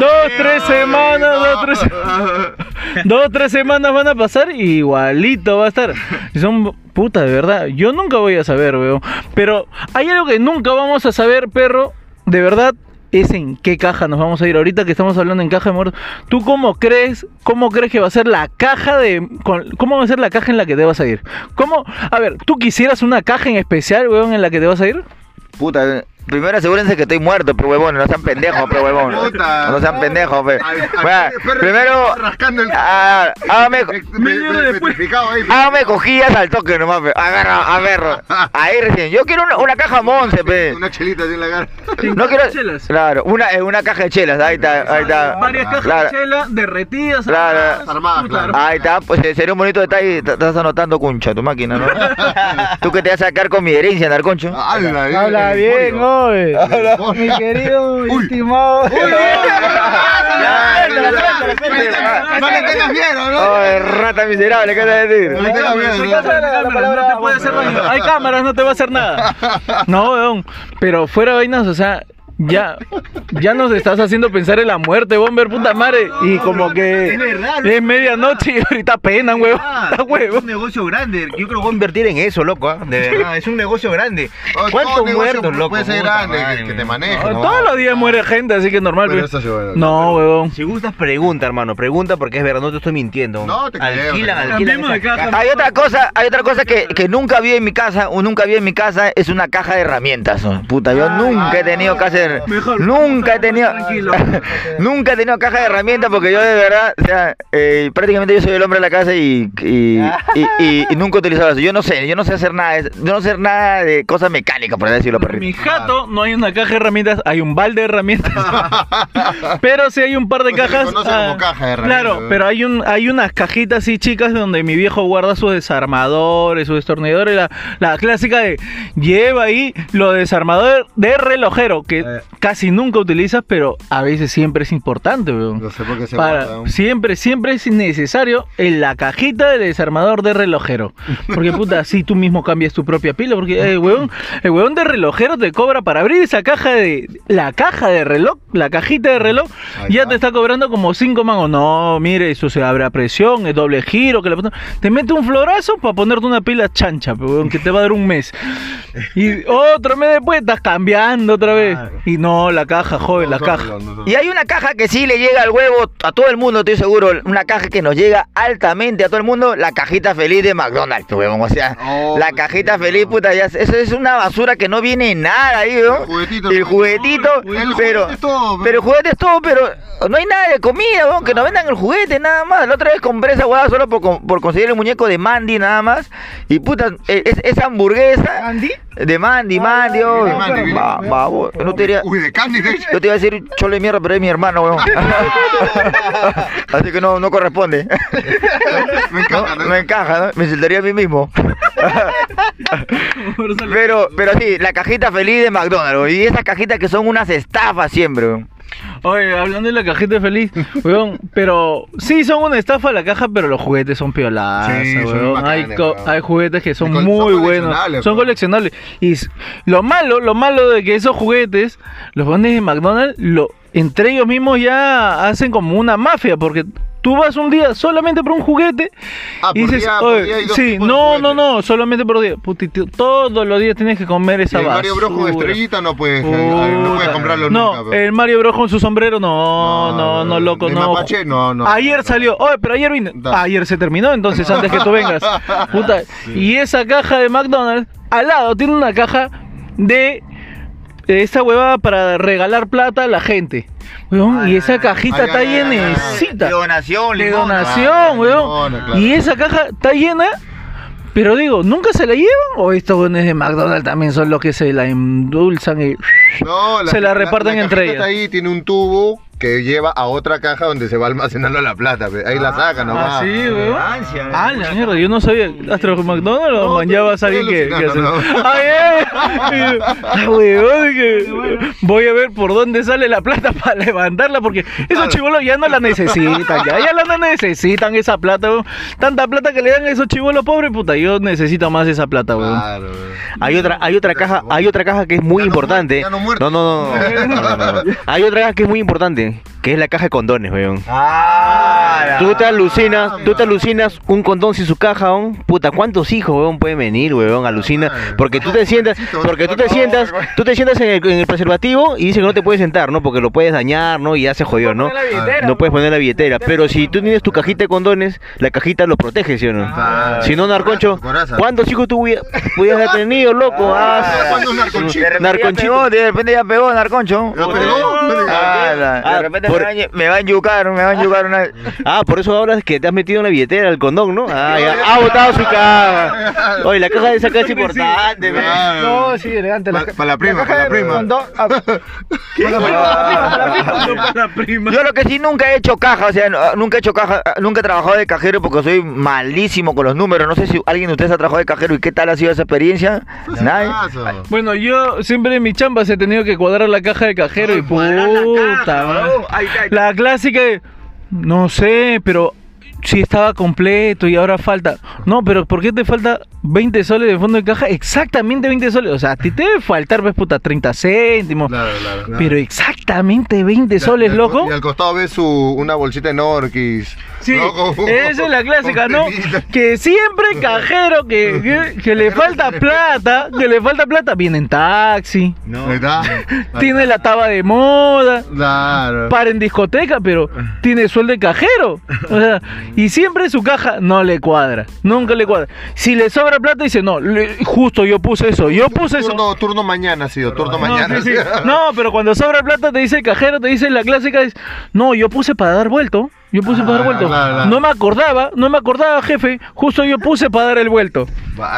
dos, tres semanas, dos, tres, dos, tres semanas van a pasar y igualito va a estar. Y son puta, de verdad. Yo nunca voy a saber, weón. Pero hay algo que nunca vamos a saber, perro, de verdad. Es en qué caja nos vamos a ir ahorita que estamos hablando en caja de muertos. ¿Tú cómo crees, cómo crees que va a ser la caja de, con- cómo va a ser la caja en la que te vas a ir? ¿Cómo, a ver, tú quisieras una caja en especial, weón, en la que te vas a ir? Puta, primero asegúrense que estoy muerto, pero huevón, no sean pendejos, pero huevón. Puta. No sean pendejos, pe. Primero, está rascando el- ah, hágame, hágame cogillas al toque nomás, pe. Agarra, agarra. Ahí recién. Yo quiero una, una caja Monse, pe. Una chelita así en la cara. No quiero. chelas? Claro, una, eh, una caja de chelas, ahí está, ahí está. Varias cajas de chela derretidas. Claro. armadas. Claro. Ahí está, pues eh, sería un bonito detalle. Estás anotando, concha, tu máquina, ¿no? Tú que te vas a sacar con mi herencia, Narconcho. Habla bien. Habla el oye. Mi querido Uy. estimado. No le tengas miedo, ¿no? Ay, rata miserable, ¿qué vas a decir? No le tengas miedo, no te puede hacer daño. Hay cámaras, no te va a hacer nada. No, weón. Pero fuera de vainas, o sea, ya, ya nos estás haciendo pensar en la muerte, bomber, puta madre. Y como que Es es medianoche y ahorita penan, weón. Está es un negocio grande. Yo creo que voy a invertir en eso, loco. ¿ah? De verdad, es un negocio grande. Oh, ¿Cuántos negocio muertos, loco? Puede ser grande, madre, que- que te maneje. No, ¿no? Todos los días muere gente, así que normal. Bueno, pe. eso sí, bueno, No, weón. Si gustas, pregunta, hermano. Pregunta porque es verdad, no te estoy mintiendo. No, te Alquilan, creo. de esa caja. Hay otra cosa, hay otra cosa que, que nunca vi en mi casa, o nunca vi en mi casa, es una caja de herramientas. Puta, yo nunca he tenido caja de Mejor, nunca he tenido nunca he tenido caja de herramientas porque yo de verdad, o sea, eh, prácticamente yo soy el hombre de la casa y, y, y- y- y nunca he utilizado eso. Yo no sé, yo no sé hacer nada, yo no sé hacer nada de cosas mecánicas, por decirlo, En mi jato no hay una caja de herramientas, hay un balde de herramientas. pero sí hay un par de se le cajas. conoce como caja de herramientas, Claro, pero hay un hay unas cajitas así chicas donde mi viejo guarda sus desarmadores, sus destornilladores, la, la clásica de lleva ahí lo desarmador de relojero que Eh. Casi nunca utilizas, pero a veces siempre es importante, weón. No sé por qué se Para, siempre, siempre es necesario en la cajita del desarmador de relojero. Porque puta, así tú mismo cambias tu propia pila. Porque el huevón, el huevón de relojero te cobra para abrir esa caja de. La caja de reloj, la cajita de reloj, Ahí ya te está cobrando como 5 mangos. No, mire, eso se abre a presión, es doble giro. que la- Te mete un florazo para ponerte una pila chancha, huevón, que te va a dar un mes. Y otro mes después estás cambiando otra vez. Y no, la caja, joven, la No caja. no Y hay una caja que sí le llega al huevo a todo el mundo, estoy seguro. Una caja que nos llega altamente a todo el mundo. La cajita feliz de McDonald's, huevón. O sea, Oh, la cajita feliz, no. puta, ya, eso es una basura que no viene nada ahí, ¿no? El juguetito, El el juguetito, juguetito. El pero, juguete es todo, pero el juguete es todo, pero no hay nada de comida, weón, que nos vendan el juguete, nada más. La otra vez compré esa huevada solo por, por conseguir el muñeco de Mandy, nada más. Y puta, e- es- esa hamburguesa ¿Andy? de Mandy, Mandy, oh, de Mandy, va- Uy, de Candy, de. Yo te iba a decir cholo de mierda, pero es mi hermano, weón. Así que no, no corresponde. Me encanta, No, ¿no? me encaja, ¿no? Me insultaría a mí mismo. pero, pero sí, la cajita feliz de McDonald's, weón. Y esas cajitas que son unas estafas siempre, weón. Oye, hablando de la cajita feliz, weón, pero sí son una estafa la caja, pero los juguetes son piolazos, Sí, son weón. hay, bacanes, co- weón. hay juguetes que son Y muy son buenos, coleccionables, son weón. coleccionables. Y s- lo malo, lo malo de que esos juguetes, los pones de McDonald's, lo, entre ellos mismos ya hacen como una mafia, porque tú vas un día solamente por un juguete Ah, y dices, día- por "Oye, día hay dos sí, no, no, juguetes". no, solamente por día. Puti, tío, todos los días tienes que comer esa el Mario Bros con estrellita no puedes, no comprarlo No, nunca. pero- el Mario Bros con su sombrero, no, no, no, loco, no. mapache, no, no. Ayer salió, oye, pero ayer vine. Da. Ayer se terminó, entonces antes que tú vengas. Puta. Y esa caja de McDonald's, al lado tiene una caja de esa huevada para regalar plata a la gente. Weón, y esa cajita ay, está ay, llenecita. De donación, De donación, weón. limona, claro. Y esa caja está llena. Pero digo, ¿nunca se la llevan? ¿O estos buenos de McDonald's también son los que se la endulzan y... No, Se la reparten entre cajita ellas. está ahí tiene un tubo que lleva a otra caja donde se va almacenando la plata. pe. Ahí la sacan nomás. Ah, sí, weón. Ah, la mierda, yo no sabía. ¿Hasta los McDonald's o manjabas a alguien que, que hace- no. Ay, eh. Ah, weón, que voy a ver por dónde sale la plata para levantarla porque esos chivolos ya no la necesitan, ya, ya la no necesitan esa plata, weón. Tanta plata que le dan a esos chivolos pobres, puta, yo necesito más esa plata, weón. Claro. Hay otra, hay otra caja, hay otra caja que es muy Ya no importante. no, no, no. Hay otra caja que es muy importante, que es la caja de condones, weón. Ah, Tú te alucinas, tú te alucinas un condón sin su caja, weón. Puta, ¿cuántos hijos, weón, pueden venir, weón? Alucina. Porque tú te sientas, porque tú te sientas, tú te sientas en el, en el preservativo y dice que no te puedes sentar, ¿no? Porque lo puedes dañar, ¿no? Y ya se jodió, ¿no? No puedes poner la billetera. Pero si tú tienes tu cajita de condones, la cajita lo protege, ¿sí o no? Si no, Narconcho. ¿cuántos hijos tú pudieras haber tenido, loco? Ah, ¿Cuándo un narconchito? De repente ya pegó, de Narconcho. ¿Ya pegó? Ah, la- Ah, de repente por- me, van, a- me van a yucar, me van a yucar una... Ah, por eso ahora es que te has metido en la billetera el condón, ¿no? Ah, ya. Ha botado su caja. Oye, la caja de esa caja es importante, ve. No, sí, elegante. Pa- pa' la prima, caja pa' la prima. ah, la prima. Yo lo que sí nunca he hecho caja, o sea, nunca he hecho caja, nunca he trabajado de cajero porque soy malísimo con los números. No sé si alguien de ustedes ha trabajado de cajero y qué tal ha sido esa experiencia. Nadie. Eso. Bueno, yo siempre en mi chamba se he tenido que cuadrar la caja de cajero y puta, madre. La clásica de, no sé, pero si estaba completo y ahora falta. No, pero ¿por qué te falta 20 soles de fondo de caja? Exactamente 20 soles. O sea, a ti te debe faltar, ves, puta, 30 céntimos. Claro, claro. Pero exactamente 20 soles, Y al- loco. Y al costado ves su, una bolsita de Norquis. Sí, ¿no? Con- esa es la clásica, ¿no? Que siempre cajero que, que, que le falta plata, que le falta plata, viene en taxi, tiene la taba de moda, Claro. para en discoteca, pero tiene sueldo de cajero. O sea, y siempre su caja no le cuadra, nunca le cuadra. Si le sobra plata, dice, no, le- justo yo puse eso, yo puse eso. Turno, turno mañana sido, turno No, mañana. sí, sí. No, pero cuando sobra plata te dice el cajero, te dice la clásica es, no, yo puse para dar vuelto, yo puse para dar Ah, vuelto. claro, claro. No me acordaba, no me acordaba, jefe, justo yo puse para dar el vuelto.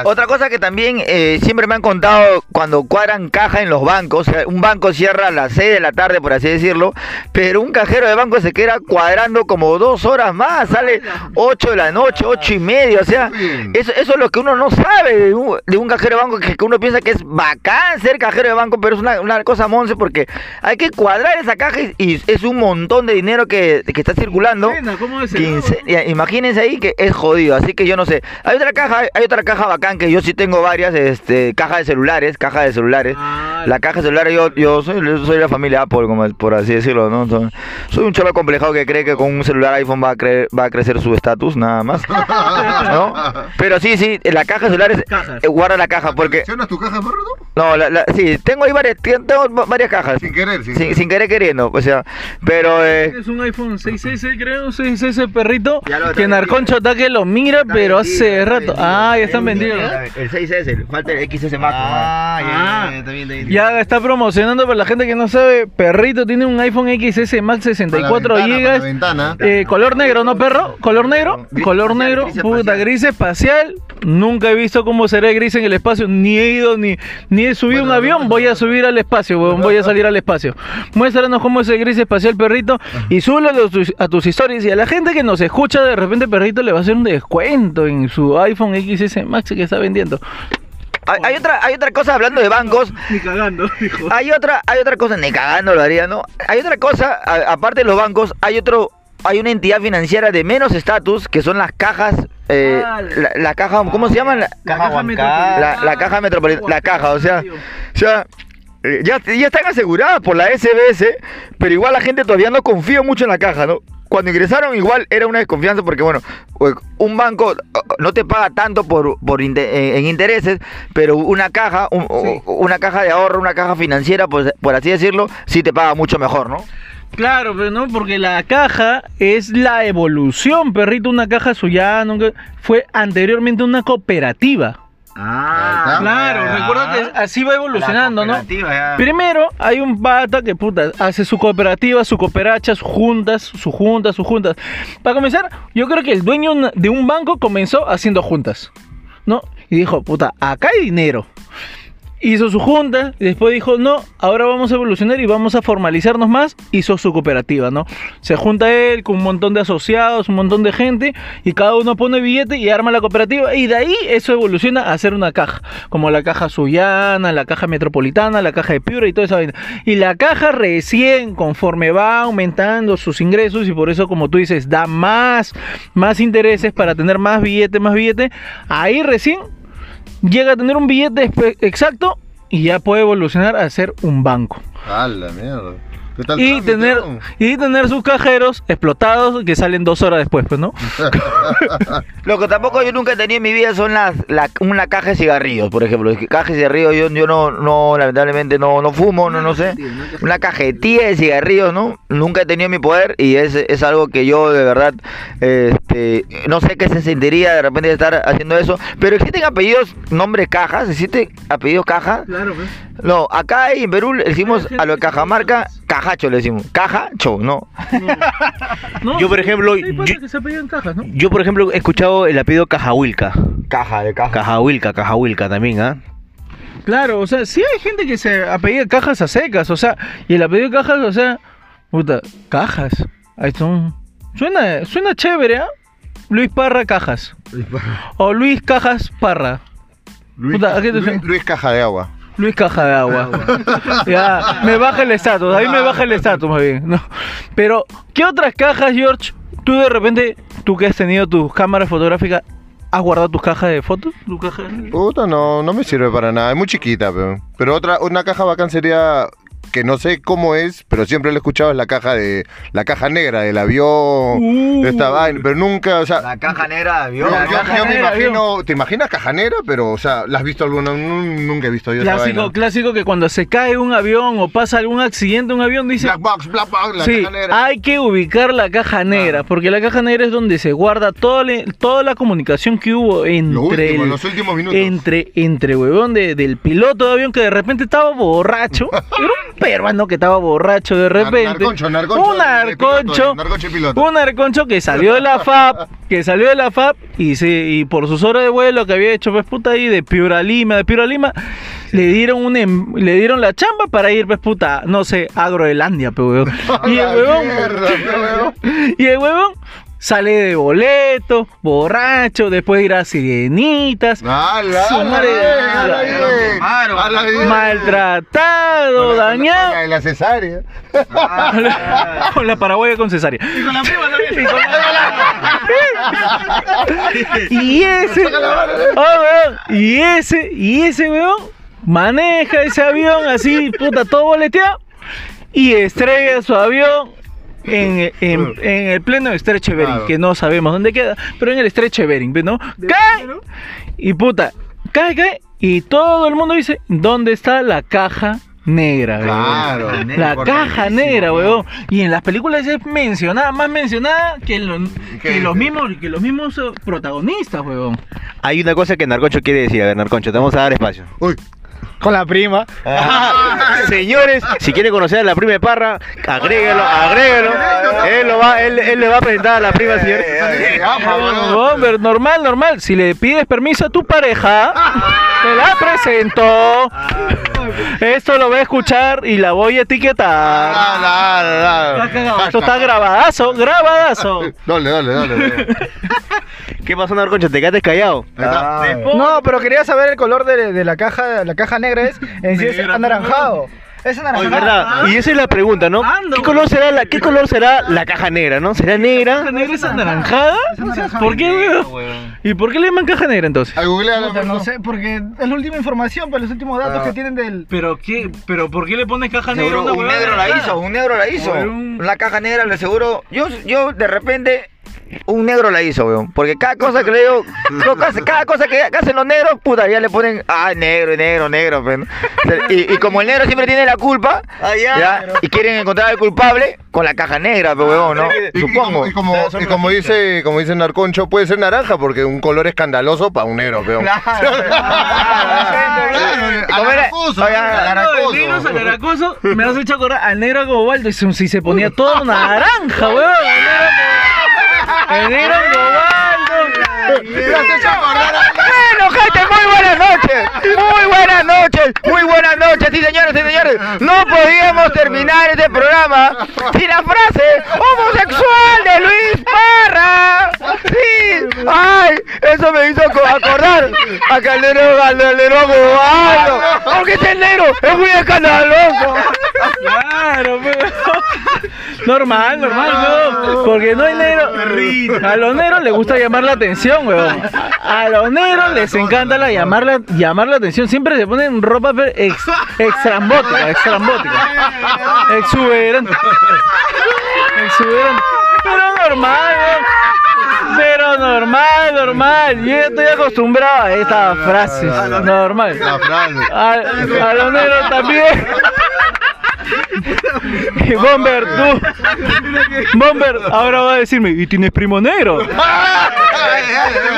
Otra cosa que también eh, siempre me han contado cuando cuadran caja en los bancos, o sea, un banco cierra a las 6 de la tarde, por así decirlo, pero un cajero de banco se queda cuadrando como dos horas más, sale 8 de la noche, 8 y media, o sea, eso, eso es lo que uno no sabe de un, de un cajero de banco, que, que uno piensa que es bacán ser cajero de banco, pero es una, una cosa monce porque hay que cuadrar esa caja y, y es un montón de dinero que, que está circulando. ¿Cómo es Quince- imagínense ahí que es jodido, así que yo no sé. Hay otra caja, hay otra caja bacán que yo sí tengo varias, este, caja de celulares, caja de celulares. Ah, La caja de celulares yo, yo soy, yo soy la familia Apple, como por así decirlo, ¿no? Soy, soy un cholo complejado que cree que con un celular iPhone va a, cre- va a crecer su estatus, nada más. ¿No? Pero sí, sí, la caja de celulares, eh, guarda la caja porque... ¿Coleccionas tu caja? No, la, la- sí, tengo ahí varias, tengo varias cajas. Sin querer, sin Sin, querer. sin querer queriendo, o sea, pero... Eh, Es un iPhone 6S, creo, un 6S perrito. Ya lo- que está Narconcho Ataque lo mira, pero hace rato. Ah, ya están vendidos. El 6S, falta el XS Max. Ah, Ah. ya, está bien, está bien. Ya está promocionando para la gente que no sabe. Perrito tiene un iPhone XS Max 64 Para la ventana, para la GB. ventana. Eh, color negro, ¿no, perro? Color negro. Gris Color espacial, negro. gris Puta, espacial. gris espacial. Nunca he visto cómo será gris en el espacio. Ni he ido, ni, ni he subido un avión. Voy a subir al espacio, weón. Voy a salir al espacio. Muéstranos cómo es el gris espacial, perrito. Y súbelo a tus, a tus historias. Y a la gente que nos escucha, de repente, perrito le va a hacer un descuento en su iPhone XS Max que está vendiendo. Hay, hay otra, hay otra cosa hablando de bancos. Ni cagando, dijo. Hay otra, hay otra cosa, ni cagando lo haría, ¿no? Hay otra cosa, a- aparte de los bancos, hay otro, hay una entidad financiera de menos estatus que son las cajas, eh, Ah, la, la caja, ¿cómo se llaman? La, Caja Huancayo. la, la caja metropolitana, la caja, o sea, o sea, eh, ya, ya están aseguradas por la SBS, pero igual la gente todavía no confía mucho en la caja, ¿no? Cuando ingresaron igual era una desconfianza porque, bueno, pues, un banco oh, no te paga tanto por, por inte- en en intereses, pero una caja, un- Sí. una caja de ahorro, una caja financiera, pues, por así decirlo, sí te paga mucho mejor, ¿no? Claro, pero no, porque la caja es la evolución, perrito. Una caja suya nunca fue anteriormente una cooperativa. Ah, Claro, recuerda que así va evolucionando, ¿no? Primero hay un pata que puta hace su cooperativa, su cooperacha, sus juntas, sus juntas, sus juntas. Para comenzar, yo creo que el dueño de un banco comenzó haciendo juntas, ¿no? Y dijo, puta, acá hay dinero. Hizo su junta y después dijo, no, ahora vamos a evolucionar y vamos a formalizarnos más. Hizo su cooperativa, ¿no? Se junta él con un montón de asociados, un montón de gente y cada uno pone billete y arma la cooperativa y de ahí eso evoluciona a ser una caja, como la caja suyana, la caja metropolitana, la caja de Piura y toda esa vaina. Y la caja recién, conforme va aumentando sus ingresos y por eso como tú dices, da más, más intereses para tener más billete, más billete, ahí recién llega a tener un billete exacto y ya puede evolucionar a ser un banco. A la mierda. ¿Qué tal Y trámite, tener, no? y tener sus cajeros explotados que salen dos horas después, pues, ¿no? Lo que tampoco yo nunca he tenido en mi vida son las la, una caja de cigarrillos, por ejemplo. Caja de cigarrillos yo, yo no, no, lamentablemente no, no fumo, no, no sé. Una cajetilla de cigarrillos, ¿no? Nunca he tenido en mi poder y es, es algo que yo de verdad, este, no sé qué se sentiría de repente de estar haciendo eso. Pero existen apellidos, nombres cajas, existe apellidos caja. Claro, pues. No, acá en Perú le decimos a lo de Cajamarca, cajacho le decimos. Cajacho, no. No, Yo, por ejemplo, hay patas yo- que se apellidan cajas, ¿no? Yo, por ejemplo, he escuchado el apellido Cajahuilca. Caja de caja. Cajahuilca, Cajahuilca también, ¿ah? Claro, o sea, sí hay gente que se apellida cajas a secas, o sea, y el apellido cajas, o sea, puta, cajas. Ahí son. Suena, suena chévere, ¿ah? Luis Parra Cajas. O Luis Cajas Parra. Luis, Puta, ¿a qué te Luis- suena? Luis Caja de Agua. Luis Caja de Agua. ya, me baja el estatus, ahí me baja el estatus más bien. ¿no? Pero, ¿qué otras cajas, George? Tú de repente, tú que has tenido tus cámaras fotográficas, ¿has guardado tus cajas de fotos? ¿Tu caja? Puta, no, no me sirve para nada. Es muy chiquita, pero. Pero otra, una caja bacán sería. Que no sé cómo es, pero siempre lo he escuchado, es la caja de. La caja negra del avión. Uh. de esta vaina. Pero nunca, o sea. La caja negra de avión. yo, me negra, imagino. ¿Te imaginas caja negra? Pero, o sea, ¿la has visto alguna? Nu- Nunca he visto yo esa Clásico, vaina. clásico que cuando se cae un avión o pasa algún accidente un avión dice Black box, black box, la sí, caja negra. hay que ubicar la caja negra, porque la caja negra es donde se guarda toda la, toda la comunicación que hubo entre Lo último, el- los últimos minutos. entre entre huevón de- del piloto de avión que de repente estaba borracho, era un peruano que estaba borracho de repente, narconcho, narconcho un piloto. un narconcho que salió de la FAP, que salió de la FAP y se y por sus horas de vuelo que había hecho pues puta ahí de Piura a Lima, de Piura a Lima, le dieron un em- le dieron la chamba para ir pues puta, no sé, Agroelandia, pues huevón. A Y el huevón. y el huevón sale de boleto, borracho, después irá a sirenitas, maltratado, Con la- con la- dañado. con la- la cesárea. con la paraguaya con cesárea. Y con la prima también. Y ese, oh, weón, y ese, y ese weón maneja ese avión así, puta, todo boleteado y estrella su avión en, en- en el pleno estreche Bering, Claro. que no sabemos dónde queda, pero en el estreche Bering, ¿no? Cae y puta, cae, cae y todo el mundo dice, ¿dónde está la caja negra, weón? Claro. La caja negra, weón. Y en las películas es mencionada, más mencionada que, lo- que los mismos, que los mismos eh, protagonistas, weón. Hay una cosa que Narconcho quiere decir. A ver, Narconcho, te vamos a dar espacio. Uy. Con la prima. Señores, si quieren conocer a la prima de Parra, agréguelo, agréguelo. Él, lo va, él, él le va a presentar a la prima, señor. Eh, eh. No, normal, normal. Si le pides permiso a tu pareja, Te la presento. Esto lo voy a escuchar y la voy a etiquetar. Cagado. Esto está grabadazo, grabadazo. Dale, dale, dale. ¿Qué pasó, Narconcho? ¿Te quedaste callado? Está. No, pero quería saber el color de, de la caja. La caja negra es, en sí es anaranjado. Es Oye, verdad. Y esa es la pregunta, ¿no? Ando, ¿Qué color será la, qué color será la caja negra, no? ¿Será negra? ¿Caja negra es anaranjada? ¿Por qué, weón? ¿Y por qué le llaman caja negra entonces? Ay, por no favor. sé, porque es la última información, pero los últimos datos Ah. que tienen del. ¿Pero qué? ¿Pero por qué le pones caja negra? a Seguro una un negro la hizo, un negro la hizo. Un- Una caja negra le seguro. Yo, yo de repente. Un negro la hizo, weón. Porque cada cosa que le digo, no, cada, cada cosa que, hacen los negros, puta, ya le ponen, ah, negro, negro, negro, ¿no? y, y como el negro siempre tiene la culpa, ya, y quieren encontrar al culpable con la caja negra, weón, ¿no? Y, y Supongo. como, y como, y como dice, como dice Narconcho, puede ser naranja porque un color escandaloso para un negro, era- Alaracoso, No, me has hecho acordar al negro como Waldo y si si se ponía todo naranja, weón. El negro Bueno, gente, muy buenas noches. Muy buenas noches. Muy buenas noches, sí, señores, sí, señores. No podíamos terminar este programa sin la frase homosexual de Luis Parra. Ay, eso me hizo co- acordar a Calderón, Calderón Gobaldo. Porque ese negro es muy escandaloso. Claro, pero... Normal, normal, weón. Porque no hay negro. A los negros les gusta llamar la atención, weón. A los negros les encanta la llamar, la, llamar la atención. Siempre se ponen ropa ex, extrambótica, extrambótica. Exuberante. Exuberante. Pero normal. Pero normal, normal. Yo ya estoy acostumbrado a estas frases. Normal. La frase. A, a los negros también. Y Bomber, tú. Bomber, ahora va a decirme, ¿y tienes primo negro?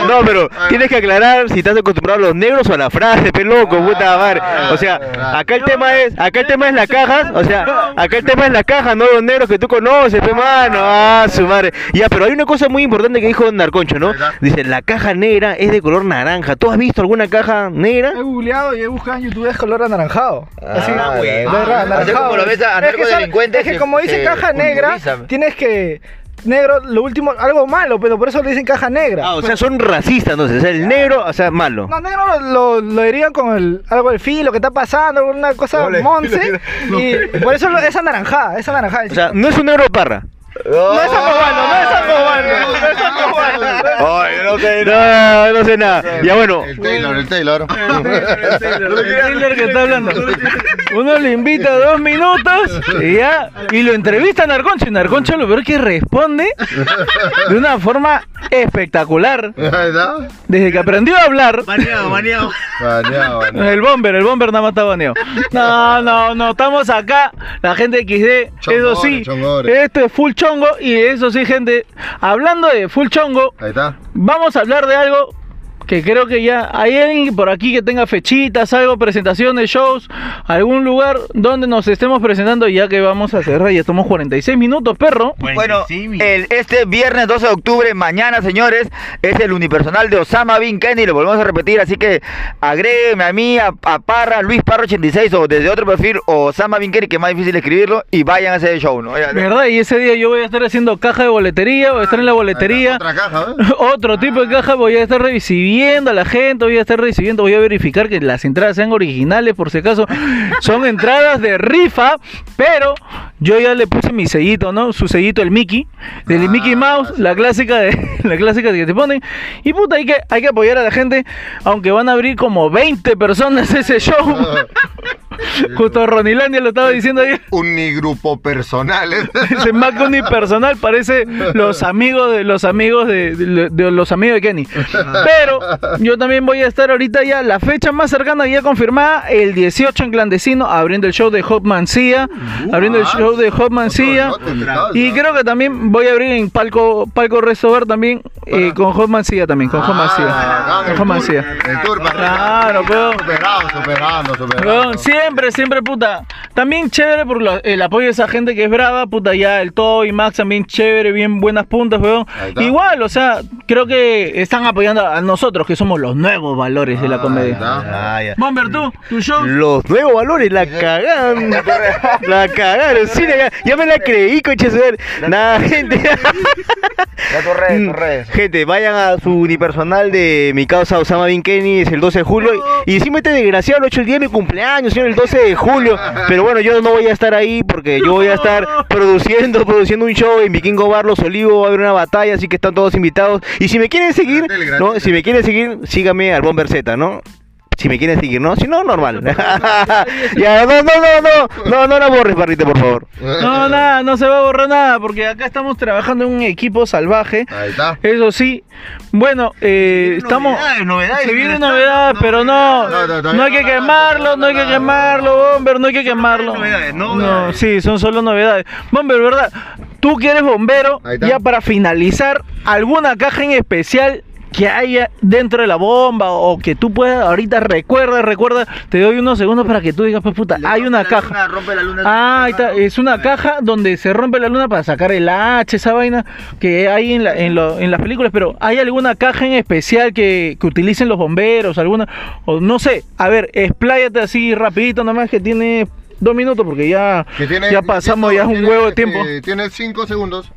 No, pero tienes que aclarar si estás acostumbrado a los negros o a la frase, pe loco, puta madre. O sea, acá el tema es, acá el tema es la caja, o sea, acá el tema es la caja, no los negros que tú conoces, pe mano. Ah, su madre. Ya, pero hay una cosa muy importante que dijo Narconcho, ¿no? Dice, la caja negra es de color naranja. ¿Tú has visto alguna caja negra? He googleado y he buscado en YouTube es color anaranjado. Así, Ah, de verdad, Así anaranjado. Como lo ves a Es que narcodelincuentes Es que que como dice caja negra, tienes que. Negro, lo último, algo malo, pero por eso le dicen caja negra. Ah, o sea, son racistas, entonces. O sea, el negro, o sea, malo. No, negro lo, lo, lo dirían con el, algo del filo que está pasando, alguna cosa monce. y por eso lo- es anaranjada, es anaranjada. O sea, no es un negro de parra. No es acobano, no es acobano, no es acobano. Ay, no sé. No, no sé nada. Ya bueno, El Taylor, el Taylor. El Taylor que está hablando. Uno le invita dos minutos y ya, y lo entrevista a Narconcho. Y Narconcho lo peor que responde de una forma espectacular. Desde que aprendió a hablar, Baneado, baneado. el bomber, el bomber nada más está baneado. No, no, no, estamos acá, la gente de XD, eso sí, esto es full chongo y eso sí, gente, hablando de full chongo, Ahí está. vamos a hablar de algo que creo que ya hay alguien por aquí que tenga fechitas, algo, presentaciones, shows, algún lugar donde nos estemos presentando, ya que vamos a cerrar, ya estamos 46 minutos, perro. Bueno, el, este viernes 12 de octubre, mañana, señores, es el unipersonal de Osama Bin Kenny, lo volvemos a repetir, así que agrégueme a mí, a, a Parra, Luis Parra 86 o desde otro perfil, o Osama Bin Kenny, que es más difícil escribirlo, y vayan a ese show, ¿no? ¿Verdad? Y ese día yo voy a estar haciendo caja de boletería, voy a estar en la boletería. Otra caja, ¿eh? Otro tipo de caja voy a estar recibiendo a la gente, voy a estar recibiendo, voy a verificar que las entradas sean originales, por si acaso son entradas de rifa, pero yo ya le puse mi sellito, ¿no? Su sellito, el Mickey, del Ah, Mickey Mouse, la clásica de la clásica que te ponen. Y puta, hay que, hay que apoyar a la gente, aunque van a abrir como 20 personas ese show. Justo Ronilandia lo estaba diciendo ayer. Unigrupo personal, ¿eh? Ese Mac unipersonal parece los amigos de los amigos de, de- de los amigos de Kenny. Pero yo también voy a estar ahorita ya, la fecha más cercana ya confirmada, el 18 en clandestino, abriendo el show de Hot Mancilla, abriendo el show de. Otro invitado, Y creo que también voy a abrir en Palco, Palco Restobar también, eh, con Hot Mancilla también, con Hot Mancilla. Ah, Con. El tour para Claro, pero... Superando, superando, superando. Siempre, siempre, puta. También chévere por el apoyo de esa gente que es brava, puta, ya el Toy, Max también chévere, bien buenas puntas, weón. Ahí está. Igual, o sea, creo que están apoyando a nosotros, que somos los nuevos valores de la Ah, comedia. Ah, ya. Bomber, tú, tu show. Los nuevos valores, la cagaron. La cagaron, sí, la- ya me la creí, coche su madre. Nada, gente. Ya tus redes, tus redes. Gente, vayan a su unipersonal de mi causa Osama Bin Kenny, es el 12 de julio. Y encima este desgraciado lo ha hecho el día de mi cumpleaños, señor, el 12 de julio. Pero bueno, yo no voy a estar ahí porque yo voy a estar produciendo, produciendo un show en Vikingo Bar Los Olivos, va a haber una batalla, así que están todos invitados. Y si me quieren seguir, ¿no? Si me quieren seguir, síganme al Bomber Z, ¿no? Si me quieren seguir, ¿no? Si no, normal. ya, no, no, no, no, no, no la borres, barrita, por favor. No, nada, no se va a borrar nada, porque acá estamos trabajando en un equipo salvaje. Ahí está. Eso sí, bueno, eh, estamos... Novedades, novedades. Se viene novedad, pero no, No, no, todavía no hay que quemarlo, no hay que quemarlo, Bomber, no hay que quemarlo. novedades, No, sí, son solo novedades. Bomber, ¿verdad? Tú que eres bombero, ya para finalizar, ¿alguna caja en especial que haya dentro de la bomba o que tú puedas, ahorita recuerda, recuerda, te doy unos segundos para que tú digas, pues puta, hay una caja. rompe la luna. Ah, ahí está. Es una caja donde se rompe la luna para sacar el H, esa vaina que hay en, la- en, lo- en las películas. Pero ¿hay alguna caja en especial que, que utilicen los bomberos? alguna O no sé. A ver, expláyate así rapidito nomás que tiene dos minutos porque ya, tiene- ya pasamos ya un tiene, huevo de tiempo. eh, tiene cinco segundos.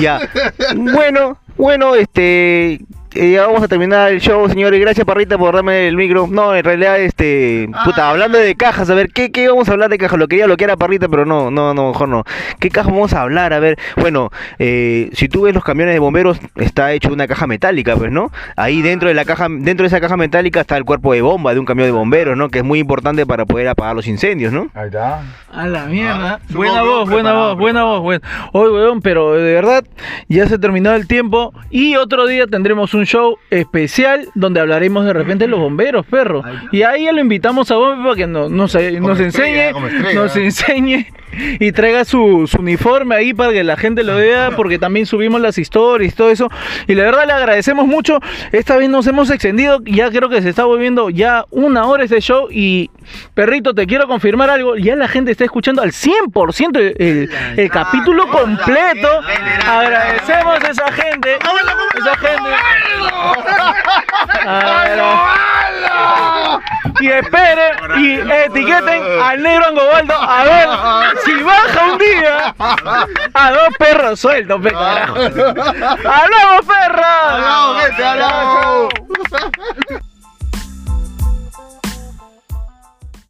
Ya. Bueno, bueno, este. Eh, ya vamos a terminar el show, señores. Gracias, Parrita, por darme el micro. No, en realidad, este. Puta, hablando de cajas, a ver, ¿qué, qué vamos a hablar de cajas? Lo quería lo que era Parrita, pero no, no, no, mejor no. ¿Qué caja vamos a hablar? A ver, bueno, eh, si tú ves los camiones de bomberos, está hecho una caja metálica, pues, ¿no? Ahí dentro de la caja, dentro de esa caja metálica está el cuerpo de bomba de un camión de bomberos, ¿no? Que es muy importante para poder apagar los incendios, ¿no? Ahí está. A la mierda. Ah, buena voz, buena voz, buena voz. Buena. Oye, weón, pero de verdad ya se terminó el tiempo y otro día tendremos un show especial donde hablaremos de repente de los bomberos, perro. Y ahí ya lo invitamos a Bombe para que no, nos, nos Como estrella, enseñe, nos enseñe y traiga su, su uniforme ahí para que la gente lo vea porque también subimos las historias y todo eso. Y la verdad le agradecemos mucho. Esta vez nos hemos extendido, ya creo que se está volviendo ya una hora este show y perrito, te quiero confirmar algo, ya la gente está escuchando al 100% el, el, el capítulo completo. Agradecemos a esa gente. Esa gente. A ver, Y esperen y etiqueten al negro Angobaldo a ver si baja un día a dos perros sueltos, pe carajo. ¡Hablamos, perros! ¡Hablamos, gente! ¡Hablamos!